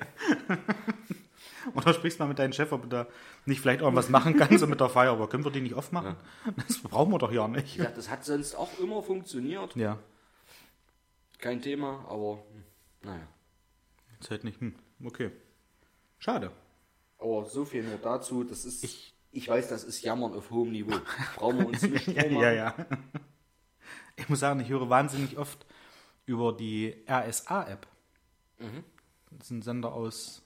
Oder sprichst mal mit deinem Chef, ob du da nicht vielleicht irgendwas machen kannst mit der Feier, aber können wir die nicht aufmachen? Das brauchen wir doch ja nicht.
Wie gesagt, das hat sonst auch immer funktioniert.
Ja.
Kein Thema, aber naja.
Ist halt nicht. Hm. Okay. Schade.
Aber so viel nur dazu. Das ist
Ich
ich weiß, das ist Jammern auf hohem Niveau. Brauchen wir uns nicht
ja, ja, ja. Ich muss sagen, ich höre wahnsinnig oft über die RSA-App. Das ist ein Sender aus,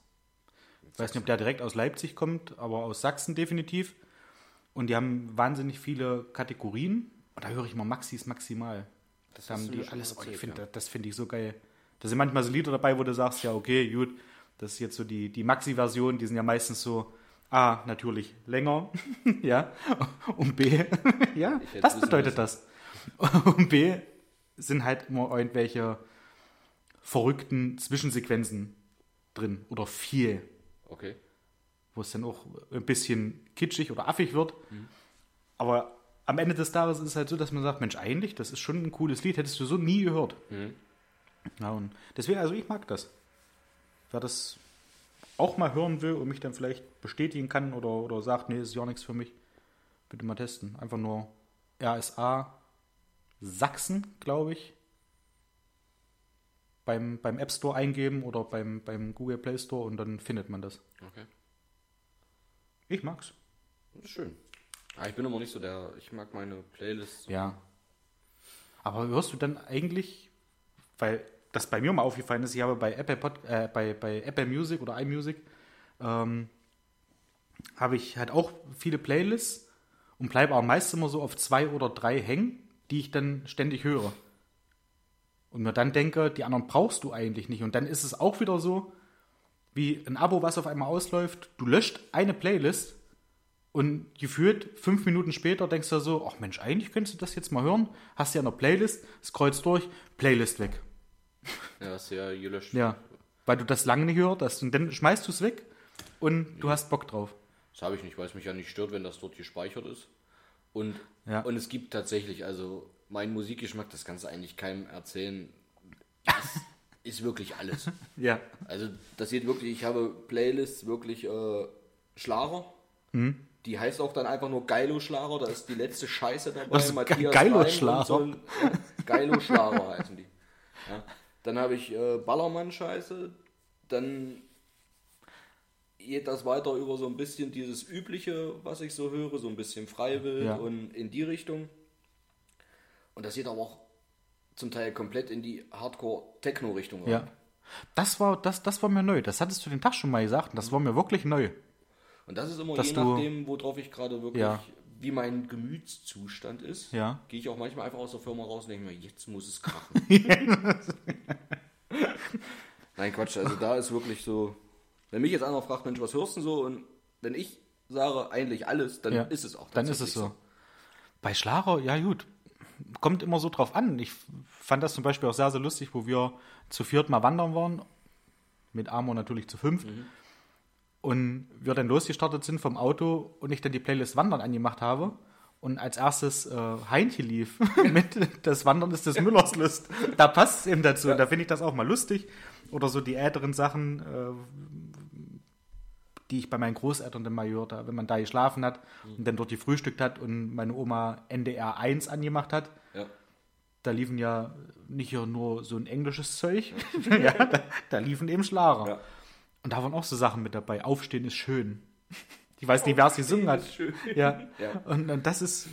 ich weiß nicht, ob der direkt aus Leipzig kommt, aber aus Sachsen definitiv. Und die haben wahnsinnig viele Kategorien. Und da höre ich immer Maxis Maximal. Das haben die alles.
mal
Oh, ich
erzählt,
finde,
ja.
Das finde ich so geil. Da sind manchmal so Lieder dabei, wo du sagst, ja, okay, gut, das ist jetzt so die, die Maxi-Version, die sind ja meistens so, A, natürlich länger, ja, und B, ja,
wissen
bedeutet das. Und B, sind halt immer irgendwelche verrückten Zwischensequenzen drin oder viel,
Okay.
wo es dann auch ein bisschen kitschig oder affig wird. Aber am Ende des Tages ist es halt so, dass man sagt, Mensch, eigentlich, das ist schon ein cooles Lied, hättest du so nie gehört. Ja, und deswegen, also ich mag das. Wer das auch mal hören will und mich dann vielleicht bestätigen kann oder, oder sagt, nee, ist ja nichts für mich, bitte mal testen. Einfach nur RSA Sachsen, glaube ich, beim, beim App Store eingeben oder beim, beim Google Play Store und dann findet man das.
Okay.
Ich mag's.
Das ist schön. Ah, ich bin immer nicht so der, ich mag meine Playlists.
Ja. Aber hörst du dann eigentlich, weil das bei mir mal aufgefallen ist, ich habe bei Apple, Pod, äh, bei, bei Apple Music oder iMusic, ähm, habe ich halt auch viele Playlists und bleibe auch meist immer so auf zwei oder drei hängen, die ich dann ständig höre. Und mir dann denke, die anderen brauchst du eigentlich nicht. Und dann ist es auch wieder so, wie ein Abo, was auf einmal ausläuft. Du löscht eine Playlist und gefühlt fünf Minuten später denkst du so, ach Mensch, eigentlich könntest du das jetzt mal hören. Hast ja eine Playlist, scrollst durch, Playlist weg.
Ja, ist ja gelöscht.
Ja, weil du das lange nicht gehört hast. Und dann schmeißt du es weg und du hast Bock drauf.
Das habe ich nicht, weil es mich ja nicht stört, wenn das dort gespeichert ist. Und,
Ja.
und es gibt tatsächlich, also mein Musikgeschmack, das kannst du eigentlich keinem erzählen, ist, ist wirklich alles.
Ja.
Also das geht wirklich, ich habe Playlists wirklich äh, Schlager.
Hm?
Die heißt auch dann einfach nur Geilo Schlager, da ist die letzte Scheiße dabei.
Was,
Matthias
Geilo
Reim und
Schlager?
So ein, ja, Geilo Schlager heißen die. Ja. Dann habe ich äh, Ballermann Scheiße, dann geht das weiter über so ein bisschen dieses übliche, was ich so höre, so ein bisschen Freiwild
Ja.
und in die Richtung. Und das geht aber auch zum Teil komplett in die Hardcore-Techno-Richtung rein.
Ja. Das war, das, das war mir neu. Das hattest du den Tag schon mal gesagt und das war mir wirklich neu.
Und das ist immer
Dass
je
du-
nachdem, worauf ich gerade wirklich,
Ja.
wie mein Gemütszustand ist,
Ja.
gehe ich auch manchmal einfach aus der Firma raus und denke mir, jetzt muss es krachen. Nein, Quatsch, also da ist wirklich so, wenn mich jetzt einer fragt, Mensch, was hörst du denn so? Und wenn ich sage eigentlich alles, dann
Ja.
ist es auch
Dann ist es
tatsächlich
so. Bei Schlager, ja gut, kommt immer so drauf an. Ich fand das zum Beispiel auch sehr, sehr lustig, wo wir zu viert mal wandern waren, mit Amor natürlich zu fünf. Und wir dann losgestartet sind vom Auto und ich dann die Playlist Wandern angemacht habe. Und als erstes äh, Heintje lief mit Das Wandern ist des Müllers Lust. Da passt es eben dazu. Da finde ich das auch mal lustig. Oder so die älteren Sachen, äh, die ich bei meinen Großeltern dann mal gehört habe, wenn man da geschlafen hat und dann dort gefrühstückt hat und meine Oma NDR 1 angemacht hat.
Ja.
Da liefen ja nicht nur so ein englisches Zeug, ja, da, da liefen eben Schlager. Und da waren auch so Sachen mit dabei. Aufstehen ist schön. Ich weiß nicht, wer es gesungen hat. Ja. Und, und das ist,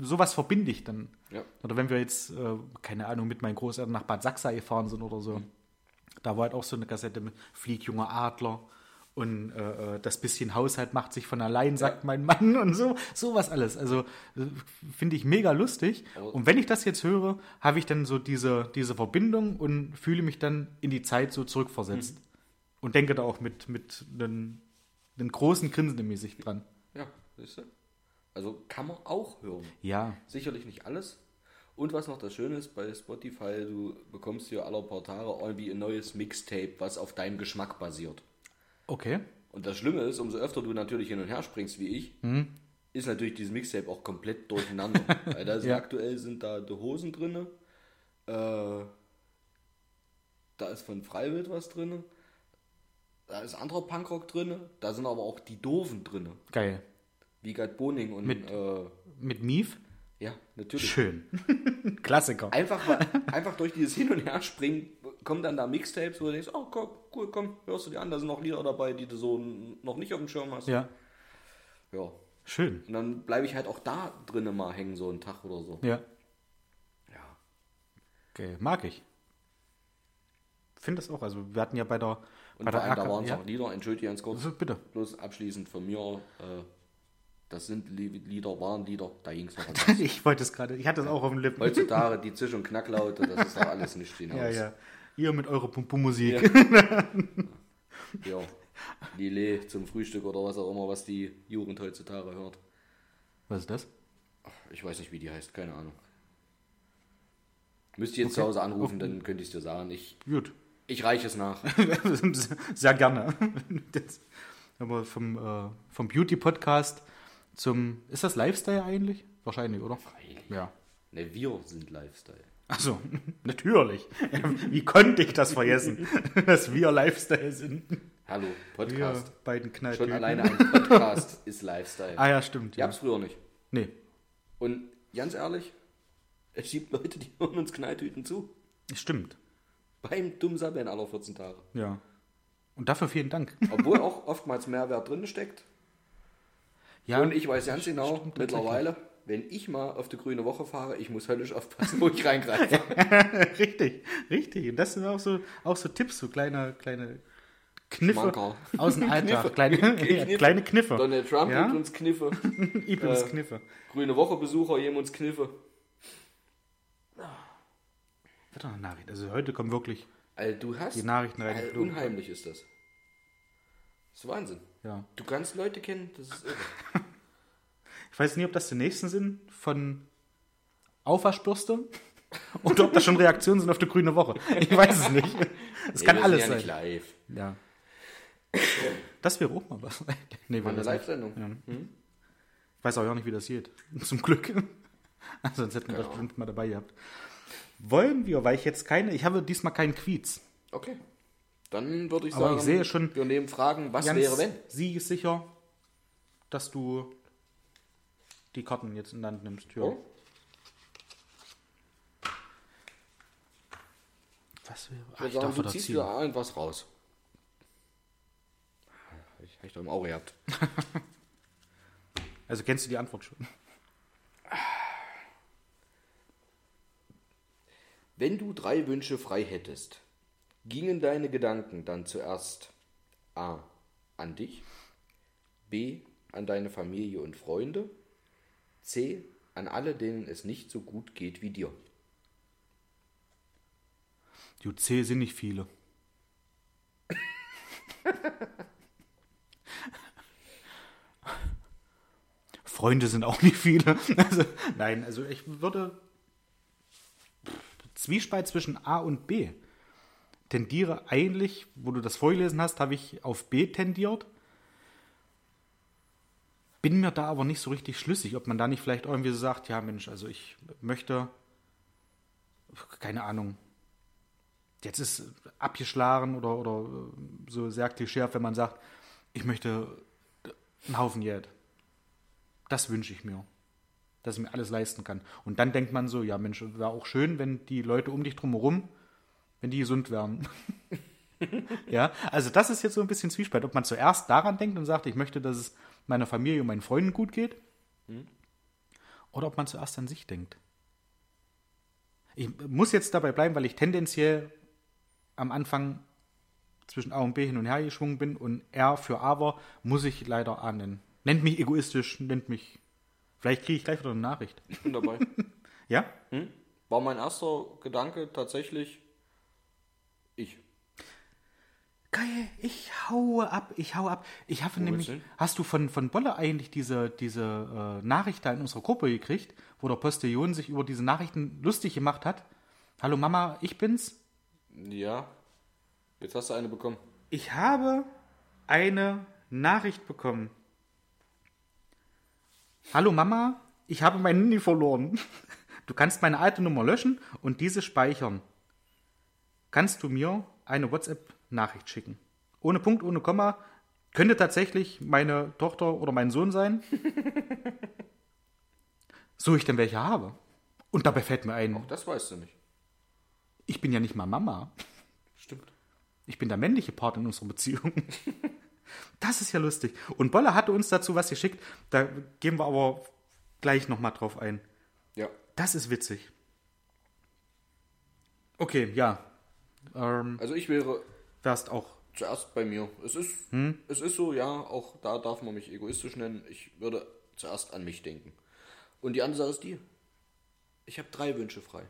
sowas verbinde ich dann. Oder wenn wir jetzt, äh, keine Ahnung, mit meinen Großeltern nach Bad Sachsa gefahren sind oder so. Da war halt auch so eine Kassette mit Flieg, junger Adler. Und äh, äh, das bisschen Haushalt macht sich von allein, sagt mein Mann und so, sowas alles. Also äh, finde ich mega lustig.
Aber-
Und wenn ich das jetzt höre, habe ich dann so diese, diese Verbindung und fühle mich dann in die Zeit so zurückversetzt. Und denke da auch mit, mit einem, einem großen Grinsen im Gesicht dran.
Ja, siehst du? Also kann man auch hören.
Ja,
Sicherlich nicht alles. Und was noch das Schöne ist, bei Spotify, du bekommst hier alle paar Tage irgendwie ein neues Mixtape, was auf deinem Geschmack basiert.
Okay.
Und das Schlimme ist, umso öfter du natürlich hin und her springst wie ich,
Mhm.
ist natürlich dieses Mixtape auch komplett durcheinander. Weil da sind
Ja.
aktuell sind da die Hosen drin, äh, da ist von Freiwild was drin, da ist anderer Punkrock drin, da sind aber auch die Doofen drin.
Geil.
Wiegald Boning und
Mit-
äh,
Mit Mief?
ja, natürlich.
Schön. Klassiker.
Einfach, mal- einfach durch dieses Hin- und Herspringen kommen dann da Mixtapes, wo du denkst, oh cool, cool, komm, hörst du dir an, da sind noch Lieder dabei, die du so noch nicht auf dem Schirm hast.
Ja.
Ja.
Schön.
Und dann bleibe ich halt auch da drinnen mal hängen, so einen Tag oder so.
Ja.
Ja.
Okay, mag ich. Finde das auch. Also wir hatten ja bei der
Und
bei der
allem, da waren es
ja.
auch Lieder, entschuldige ganz kurz,
Also, bitte.
bloß abschließend von mir, äh, das sind Lie- Lieder, waren Lieder, da ging es noch.
Ich wollte es gerade. Ich hatte es auch auf den Lippen.
Heutzutage die Zisch- und Knacklaute, das ist doch alles nicht hinaus.
Ja, ja. Ihr mit eurer Pum-Pum-Musik.
Ja. Lillet zum Frühstück oder was auch immer, was die Jugend heutzutage hört.
Was ist das?
Ich weiß nicht, wie die heißt, keine Ahnung. Müsst ihr jetzt zu Hause anrufen, dann könnte ich es dir sagen. Ich,
Gut.
ich reiche es nach.
Sehr gerne. Das, aber vom, äh, vom Beauty-Podcast zum. Ist das Lifestyle eigentlich? Wahrscheinlich, oder? Ja.
Ne, wir sind Lifestyle.
Achso, natürlich. Wie konnte ich das vergessen, dass wir Lifestyle sind?
Hallo,
Wir
Podcast.
beiden
Schon
Knalltüten.
alleine ein Podcast ist Lifestyle.
Ah ja, stimmt.
Ich hab's früher nicht.
Nee,
Und ganz ehrlich, es gibt Leute, die hören uns Knalltüten zu.
stimmt.
Beim Dummsabbeln aller 14 Tage.
Ja. Und dafür vielen Dank.
Obwohl auch oftmals Mehrwert drin steckt.
Ja,
Und ich weiß ganz genau, mittlerweile, wenn ich mal auf die grüne Woche fahre, ich muss höllisch aufpassen, wo ich reingreife.
richtig, richtig. Und das sind auch so, auch so Tipps, so kleine, kleine Kniffe
Schmankerl.
aus dem Alltag.
Kniffe.
Kleine, ja,
Kniffe.
kleine Kniffe.
Donald Trump
Ja?
gibt uns Kniffe.
Übrigens
Äh,
Kniffe.
Grüne Woche Besucher geben uns Kniffe.
Wird doch eine Nachricht. Also heute kommen wirklich,
Alter, du hast.
Die Nachrichten rein geflogen.
unheimlich ist das. Das ist Wahnsinn.
ja.
Du kannst Leute kennen, das ist irre.
Ich weiß nicht, ob das die nächsten sind von Aufwaschbürste oder ob das schon Reaktionen sind auf die grüne Woche. Ich weiß es nicht. Es
Nee,
kann alles
ja
sein.
live.
Ja. Das wäre auch mal was. nee,
Mal eine
das.
Live-Sendung.
Ja. Ich weiß auch nicht, wie das geht. Zum Glück. Also sonst hätten wir das
Genau.
bestimmt mal dabei gehabt. Wollen wir, weil ich jetzt keine, ich habe diesmal keinen Quiz.
Okay. Dann würde ich
Aber
sagen,
ich sehe schon-
wir nehmen Fragen, was wäre wenn?
sicher, dass du die Karten jetzt in Land nimmst. Ja.
Oh.
Was wäre?
Ich sagen,
darf
du ziehst
ziehen.
wieder irgendwas raus. Ich habe ich doch im Auge gehabt.
Also kennst du die Antwort schon?
Wenn du drei Wünsche frei hättest, gingen deine Gedanken dann zuerst A. an dich, B. an deine Familie und Freunde, C. an alle, denen es nicht so gut geht wie dir.
Die C sind nicht viele. Freunde sind auch nicht viele. Also, nein, also ich würde Zwiespalt zwischen A und B. Tendiere eigentlich, wo du das vorgelesen hast, habe ich auf B tendiert. Bin mir da aber nicht so richtig schlüssig, ob man da nicht vielleicht irgendwie so sagt, ja Mensch, also ich möchte, keine Ahnung, jetzt ist abgeschlagen oder, oder äh, so sehr klischeehaft, wenn man sagt, ich möchte einen Haufen Geld. Das wünsche ich mir. Dass ich mir alles leisten kann. Und dann denkt man so, ja Mensch, wäre auch schön, wenn die Leute um dich drumherum, wenn die gesund wären. ja, also das ist jetzt so ein bisschen Zwiespalt, ob man zuerst daran denkt und sagt, ich möchte, dass es meiner Familie und meinen Freunden gut geht. Oder ob man zuerst an sich denkt. Ich muss jetzt dabei bleiben, weil ich tendenziell am Anfang zwischen A und B hin und her geschwungen bin und R für A war, muss ich leider A nennen. Nennt mich egoistisch, nennt mich. Vielleicht kriege ich gleich wieder eine Nachricht.
Ich bin dabei.
Ja?
Hm? War mein erster Gedanke tatsächlich ich.
Geil, ich haue ab, ich haue ab. Ich habe nämlich, hast du von, von Bolle eigentlich diese, diese äh, Nachricht da in unserer Gruppe gekriegt, wo der Postillon sich über diese Nachrichten lustig gemacht hat? Hallo Mama, ich bin's.
Ja. Jetzt hast du eine bekommen.
Ich habe eine Nachricht bekommen. Hallo Mama, ich habe mein Handy verloren. Du kannst meine alte Nummer löschen und diese speichern. Kannst du mir eine WhatsApp-Nachricht schicken? Ohne Punkt, ohne Komma. Könnte tatsächlich meine Tochter oder mein Sohn sein. So ich denn welche habe. Und dabei fällt mir ein,
Auch das weißt du nicht.
ich bin ja nicht mal Mama.
Stimmt.
Ich bin der männliche Part in unserer Beziehung. Das ist ja lustig. Und Bolle hatte uns dazu was geschickt. Da gehen wir aber gleich nochmal drauf ein.
Ja.
Das ist witzig. Okay, ja. Ähm,
Also ich wäre
wärst auch.
zuerst bei mir. Es ist, es ist so, ja, auch da darf man mich egoistisch nennen. Ich würde zuerst an mich denken. Und die andere Sache ist die. Ich habe drei Wünsche frei.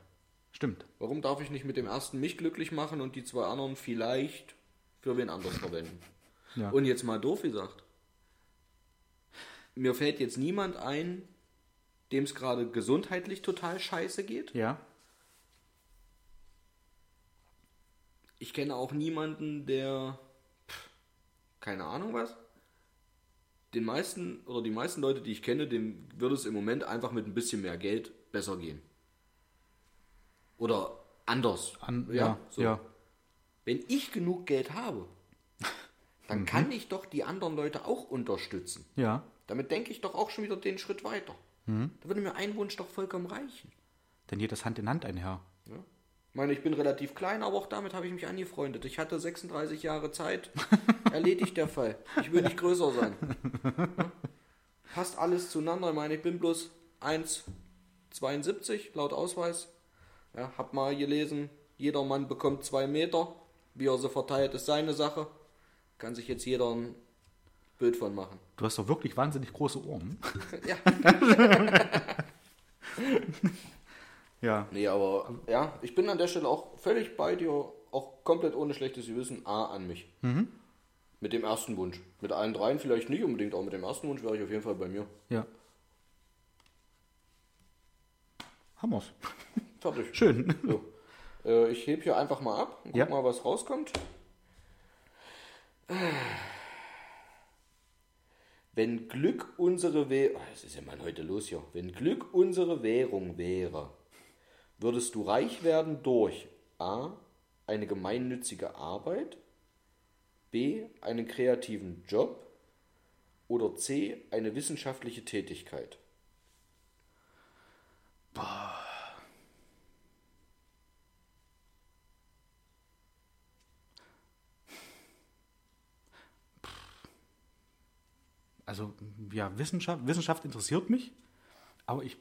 Stimmt.
Warum darf ich nicht mit dem ersten mich glücklich machen und die zwei anderen vielleicht für wen anders verwenden?
Ja.
Und jetzt mal doof gesagt. Mir fällt jetzt niemand ein, dem es gerade gesundheitlich total scheiße geht.
Ja.
Ich kenne auch niemanden, der pff, keine Ahnung was. Den meisten oder die meisten Leute, die ich kenne, dem würde es im Moment einfach mit ein bisschen mehr Geld besser gehen. Oder anders.
An, ja,
so.
ja.
Wenn ich genug Geld habe, dann kann ich doch die anderen Leute auch unterstützen.
Ja.
Damit denke ich doch auch schon wieder den Schritt weiter. Da würde mir ein Wunsch doch vollkommen reichen.
Denn geht das Hand in Hand einher.
Ich meine, ich bin relativ klein, aber auch damit habe ich mich angefreundet. Ich hatte 36 Jahre Zeit. Erledigt der Fall. Ich will nicht größer sein. Passt alles zueinander. Ich meine, ich bin bloß 1,72 laut Ausweis. Ja, hab mal gelesen, jeder Mann bekommt zwei Meter. Wie er sie verteilt, ist seine Sache. Kann sich jetzt jeder ein Bild von machen.
Du hast doch wirklich wahnsinnig große Ohren.
Ja.
Ja.
Nee, aber ja, ich bin an der Stelle auch völlig bei dir, auch komplett ohne schlechtes Gewissen, A an mich. Mit dem ersten Wunsch. Mit allen dreien vielleicht nicht unbedingt, aber mit dem ersten Wunsch wäre ich auf jeden Fall bei mir.
Ja. Hammer's.
Fertig.
Schön.
So. Äh, ich heb hier einfach mal ab und guck
Ja.
mal, was rauskommt. Wenn Glück unsere Währung. Was ist ja mal heute los hier? Wenn Glück unsere Währung wäre, würdest du reich werden durch A. eine gemeinnützige Arbeit, B. einen kreativen Job oder C. eine wissenschaftliche Tätigkeit.
Also, ja, Wissenschaft, Wissenschaft interessiert mich, aber ich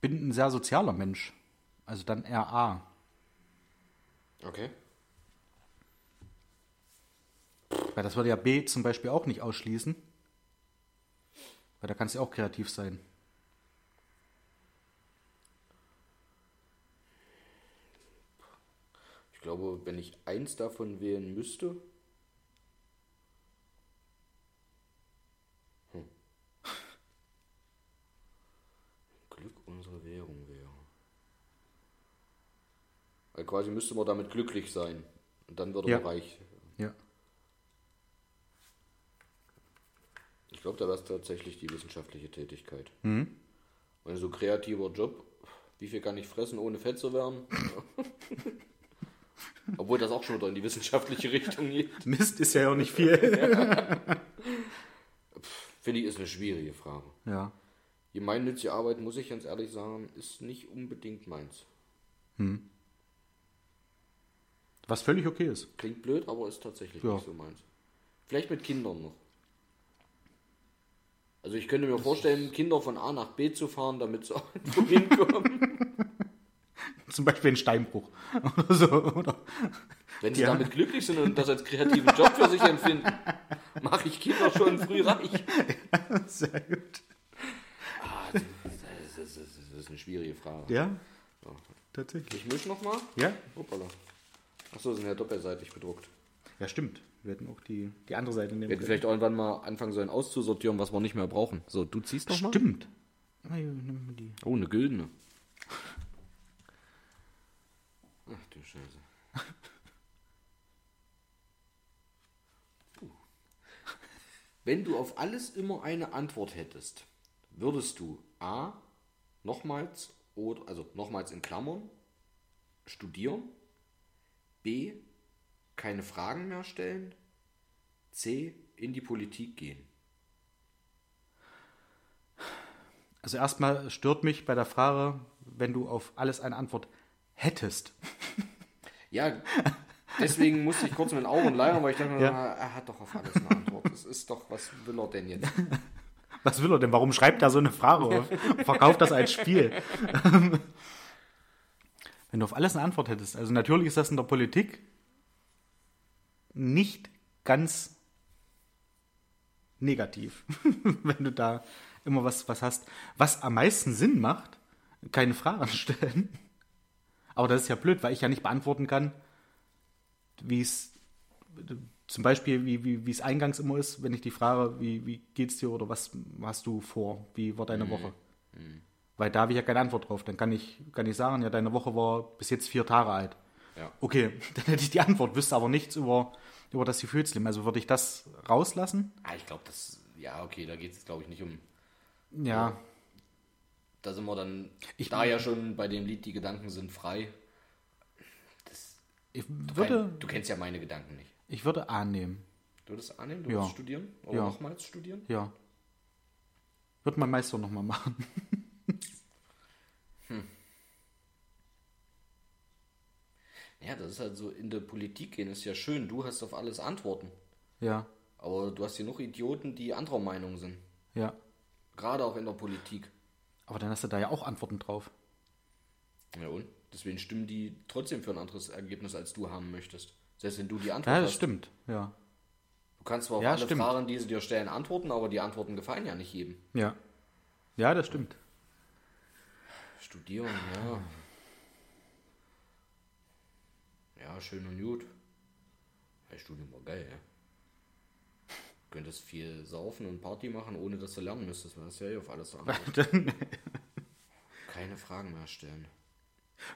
bin ein sehr sozialer Mensch. Also dann eher A.
Okay.
Weil das würde ja B zum Beispiel auch nicht ausschließen. Weil da kannst du auch kreativ sein.
Ich glaube, wenn ich eins davon wählen müsste. Hm. Glück unsere Währung wäre. Weil quasi müsste man damit glücklich sein. Und dann würde
Ja.
man reich.
Ja.
Ich glaube, da wäre es tatsächlich die wissenschaftliche Tätigkeit. Und so kreativer Job. Wie viel kann ich fressen, ohne fett zu werden? Obwohl das auch schon wieder in die wissenschaftliche Richtung geht.
Mist ist ja auch nicht viel.
Finde ich, ist eine schwierige Frage.
ja.
Gemeinnützige Arbeit, muss ich ganz ehrlich sagen, ist nicht unbedingt meins.
Was völlig okay ist.
Klingt blöd, aber ist tatsächlich
Ja.
nicht so meins. Vielleicht mit Kindern noch. Also ich könnte mir vorstellen, Kinder von A nach B zu fahren, damit sie irgendwo hinkommen.
Zum Beispiel ein Steinbruch. Oder so. Oder?
Wenn sie
Ja.
damit glücklich sind und das als kreativen Job für sich empfinden, mache ich Kinder schon früh reich.
Sehr gut.
Das ist, das ist, das ist eine schwierige Frage.
Ja, tatsächlich.
Ich mische nochmal.
Ja?
Hoppala. Achso, sind ja doppelseitig bedruckt.
Ja, stimmt. Wir hätten auch die, die andere Seite nehmen
Wir hätten
können.
vielleicht irgendwann mal anfangen sollen auszusortieren, was wir nicht mehr brauchen. So, du ziehst nochmal.
Stimmt. Ah, ja, nimm mal die.
Oh, eine güldene. Ach du Scheiße. Puh. Wenn du auf alles immer eine Antwort hättest, würdest du A. nochmals oder also nochmals in Klammern studieren, B. keine Fragen mehr stellen, C. in die Politik gehen.
Also erstmal stört mich bei der Frage, wenn du auf alles eine Antwort hättest.
Ja, deswegen musste ich kurz mit den Augen leiern, weil ich dachte, ja. na, er hat doch auf alles eine Antwort. Das ist doch, was will er denn jetzt?
Was will er denn? Warum schreibt er so eine Frage auf? Verkauft das als Spiel. Wenn du auf alles eine Antwort hättest. Also natürlich ist das in der Politik nicht ganz negativ, wenn du da immer was, was hast. Was am meisten Sinn macht, keine Fragen stellen. Aber das ist ja blöd, weil ich ja nicht beantworten kann, wie es zum Beispiel, wie, wie, wie es eingangs immer ist, wenn ich die frage, wie, wie geht's dir oder was hast du vor, wie war deine mhm. Woche? Mhm. Weil da habe ich ja keine Antwort drauf. Dann kann ich, kann ich sagen, ja, deine Woche war bis jetzt vier Tage alt. Ja. Okay, dann hätte ich die Antwort, wüsste aber nichts über, über das Gefühlsleben. Also würde ich das rauslassen?
Ah, ich glaube, das, ja, okay, da geht es, glaube ich, nicht um.
Ja.
da sind wir dann, ich, da ja schon bei dem Lied, die Gedanken sind frei. Das,
ich würde,
du, du kennst ja meine Gedanken nicht.
Ich würde annehmen.
Du würdest annehmen? Du
ja.
würdest studieren? Oder ja. nochmals studieren?
Ja. Wird mein Meister nochmal machen.
Ja, das ist halt so, in der Politik gehen ist ja schön. Du hast auf alles Antworten.
Ja.
Aber du hast hier noch Idioten, die anderer Meinung sind.
Ja.
Gerade auch in der Politik.
Aber dann hast du da ja auch Antworten drauf.
Ja und? Deswegen stimmen die trotzdem für ein anderes Ergebnis, als du haben möchtest. Selbst wenn du die Antwort
hast. Ja, das hast. stimmt, ja.
Du kannst zwar auf ja, alle stimmt. Fragen, die sie dir stellen, antworten, aber die Antworten gefallen ja nicht jedem.
Ja. Ja, das stimmt.
Studieren, ja. Ja, schön und gut. Ja, Studium war geil, ja. Du könntest viel saufen und Party machen, ohne dass du lernen müsstest, weil das ja eh auf alles antworten. Keine Fragen mehr stellen.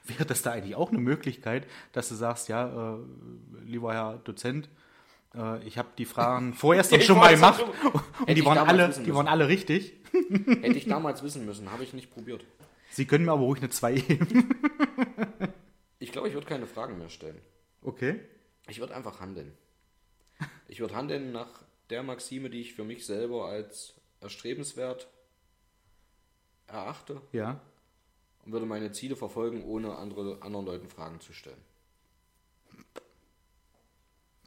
Wäre das da eigentlich auch eine Möglichkeit, dass du sagst, ja, äh, lieber Herr Dozent, äh, ich habe die Fragen vorerst schon mal gemacht und die waren, alle, die waren alle richtig.
Hätte ich damals wissen müssen, habe ich nicht probiert.
Sie können mir aber ruhig eine 2 geben.
ich glaube, ich würde keine Fragen mehr stellen.
Okay.
Ich würde einfach handeln. Ich würde handeln nach der Maxime, die ich für mich selber als erstrebenswert erachte.
Ja
und würde meine Ziele verfolgen, ohne andere, anderen Leuten Fragen zu stellen.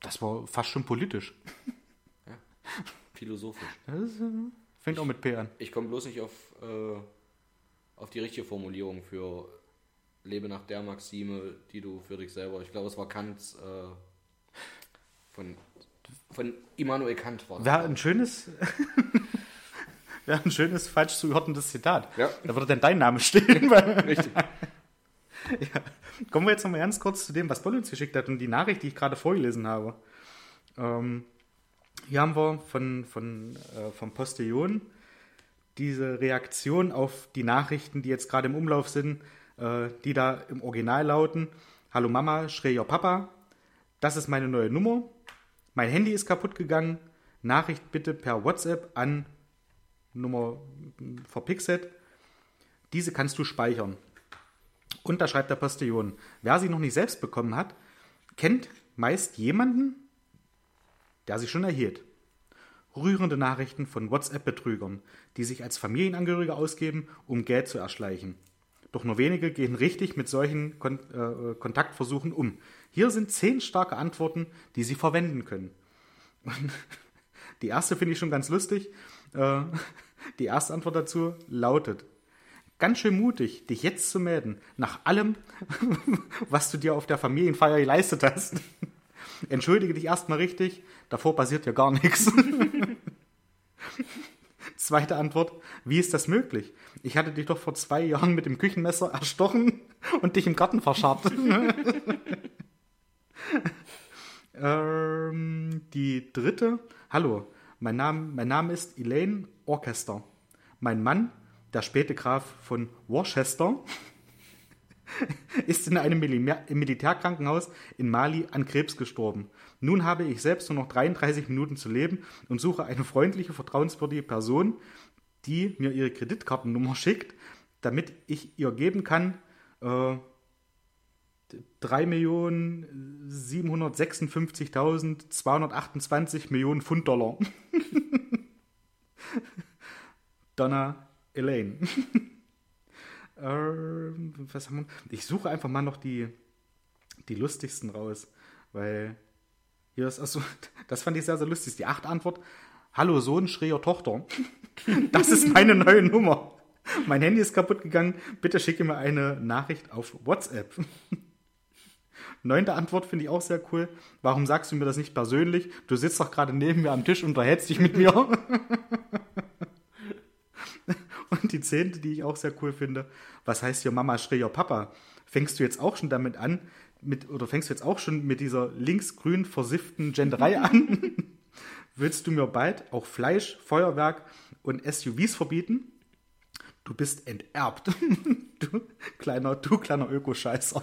Das war fast schon politisch.
Ja, philosophisch.
Das äh, fängt auch mit P an.
Ich komme bloß nicht auf, äh, auf die richtige Formulierung für lebe nach der Maxime, die du für dich selber. Ich glaube, es war Kants äh, von, von Immanuel Kant
war. Wäre ein schönes. Ja, ein schönes, falsch zugeordnetes Zitat.
Ja.
Da würde dann dein Name stehen. Richtig. ja. Kommen wir jetzt nochmal ganz kurz zu dem, was Boll uns geschickt hat und die Nachricht, die ich gerade vorgelesen habe. Ähm, hier haben wir von, von, äh, vom Postillon diese Reaktion auf die Nachrichten, die jetzt gerade im Umlauf sind, äh, die da im Original lauten: Hallo Mama, schrie Papa, das ist meine neue Nummer. Mein Handy ist kaputt gegangen. Nachricht bitte per WhatsApp an Nummer verpixelt. Diese kannst du speichern. Und da schreibt der Postillon, wer sie noch nicht selbst bekommen hat, kennt meist jemanden, der sie schon erhielt. Rührende Nachrichten von WhatsApp-Betrügern, die sich als Familienangehörige ausgeben, um Geld zu erschleichen. Doch nur wenige gehen richtig mit solchen Kon äh, Kontaktversuchen um. Hier sind zehn starke Antworten, die Sie verwenden können. Und die erste finde ich schon ganz lustig. Äh, die erste Antwort dazu lautet, ganz schön mutig, dich jetzt zu melden, nach allem, was du dir auf der Familienfeier geleistet hast. Entschuldige dich erstmal richtig, davor passiert ja gar nichts. Zweite Antwort, wie ist das möglich? Ich hatte dich doch vor zwei Jahren mit dem Küchenmesser erstochen und dich im Garten verscharrt. ähm, die dritte, hallo, mein Name, mein Name ist Elaine Orchester. Mein Mann, der späte Graf von Worcester, ist in einem Militärkrankenhaus in Mali an Krebs gestorben. Nun habe ich selbst nur noch 33 Minuten zu leben und suche eine freundliche, vertrauenswürdige Person, die mir ihre Kreditkartennummer schickt, damit ich ihr geben kann äh, 3.756.228 Millionen Pfund Dollar. Donna Elaine. ähm, was haben wir? Ich suche einfach mal noch die, die lustigsten raus. Weil hier ist, also, das fand ich sehr, sehr lustig. Die achte Antwort, hallo Sohn, schräger Tochter. Das ist meine neue Nummer. Mein Handy ist kaputt gegangen, bitte schicke mir eine Nachricht auf WhatsApp. Neunte Antwort finde ich auch sehr cool. Warum sagst du mir das nicht persönlich? Du sitzt doch gerade neben mir am Tisch und unterhältst dich mit mir. Und die zehnte, die ich auch sehr cool finde, was heißt hier Mama schräger Papa? Fängst du jetzt auch schon damit an, mit, oder fängst du jetzt auch schon mit dieser linksgrün versifften Genderei an? Willst du mir bald auch Fleisch, Feuerwerk und SUVs verbieten? Du bist enterbt. du kleiner, du kleiner Ökoscheißer.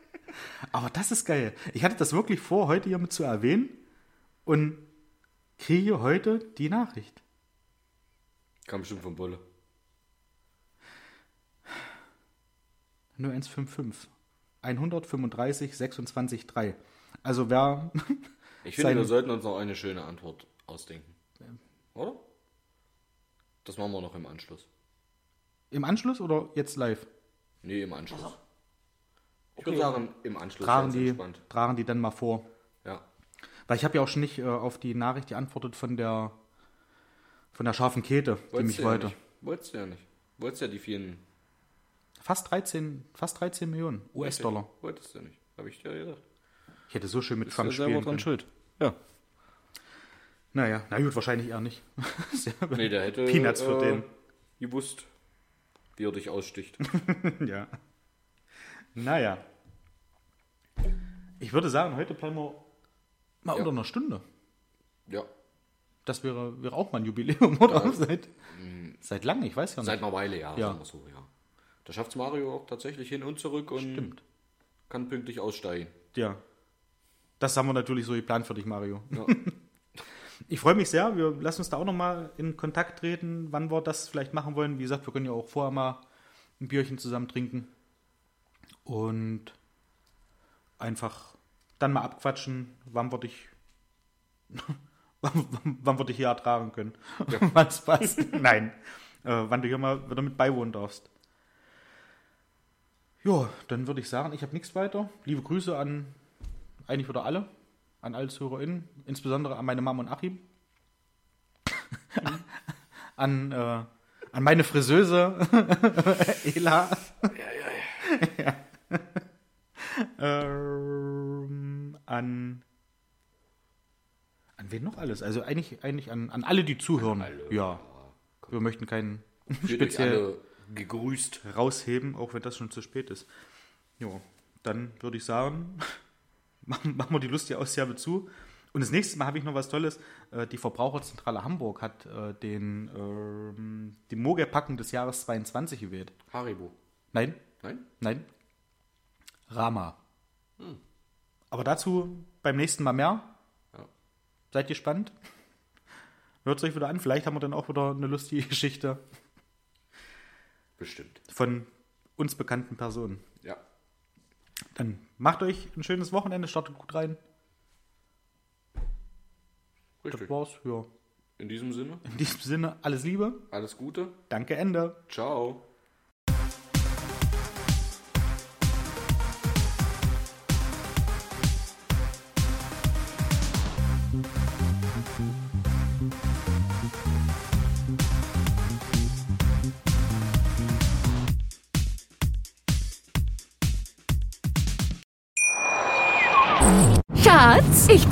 Aber das ist geil. Ich hatte das wirklich vor, heute hier mit zu erwähnen und kriege heute die Nachricht.
Kam bestimmt vom Bolle.
0155 135 26 3. Also wer.
Ich finde, wir sollten uns noch eine schöne Antwort ausdenken. Oder? Das machen wir noch im Anschluss.
Im Anschluss oder jetzt live?
Nee, im Anschluss. Ich würde sagen, im Anschluss.
Tragen die, tragen die dann mal vor.
Ja.
Weil ich habe ja auch schon nicht äh, auf die Nachricht geantwortet von der von der scharfen Käthe, die
Wolltest
mich
du ja
wollte.
nicht. Wolltest du ja nicht. Wolltest ja die vielen
Fast 13, fast 13 Millionen US-Dollar.
Wolltest du nicht. Habe ich dir gesagt.
Ich hätte so schön mit
Bist du
Trump spielen können.
schuld. Ja.
Naja, na gut, wahrscheinlich eher nicht.
Nee, der hätte
Peanuts für
äh,
den.
gewusst, wie er dich aussticht.
Ja. Naja. Ich würde sagen, heute bleiben wir mal
Ja.
unter einer Stunde.
ja.
Das wäre, wäre auch mal ein Jubiläum, oder? Seit, seit langem, ich weiß ja nicht.
Seit einer Weile, ja,
Ja.
so, ja. Da schafft Mario auch tatsächlich hin und zurück und
Stimmt.
kann pünktlich aussteigen.
Ja. Das haben wir natürlich so geplant für dich, Mario.
Ja.
Ich freue mich sehr. Wir lassen uns da auch nochmal in Kontakt treten, wann wir das vielleicht machen wollen. Wie gesagt, wir können ja auch vorher mal ein Bierchen zusammen trinken. Und einfach dann mal abquatschen, wann wir dich, wann, wann- wir dich hier ertragen können. wann es passt. Nein. Äh, wann du hier mal wieder mit beiwohnen darfst. Ja, dann würde ich sagen, ich habe nichts weiter. Liebe Grüße an eigentlich wieder alle, an alle ZuhörerInnen, insbesondere an meine Mama und Achim. an, äh, an meine Friseuse Ela. Ja. ähm, an an wen noch alles? Also eigentlich, eigentlich an, an alle, die zuhören.
alle,
ja. Wir möchten keinen
Fühlt euch
speziell
alle gegrüßt.
rausheben, auch wenn das schon zu spät ist. Ja, dann würde ich sagen, machen machen wir die lustige Ausgabe zu. Und das nächste Mal habe ich noch was Tolles. Äh, Die Verbraucherzentrale Hamburg hat äh, den ähm, die Mogelpacken des Jahres 22 gewählt.
Haribo.
Nein,
Nein?
nein. Rama. Aber dazu beim nächsten Mal mehr.
Ja.
Seid gespannt. Hört es euch wieder an. Vielleicht haben wir dann auch wieder eine lustige Geschichte
Bestimmt.
von uns bekannten Personen.
Ja.
Dann macht euch ein schönes Wochenende, startet gut rein. Das
Richtig.
war's. Ja.
In diesem Sinne,
In diesem Sinne, alles Liebe.
alles Gute.
Danke, Ende.
Ciao.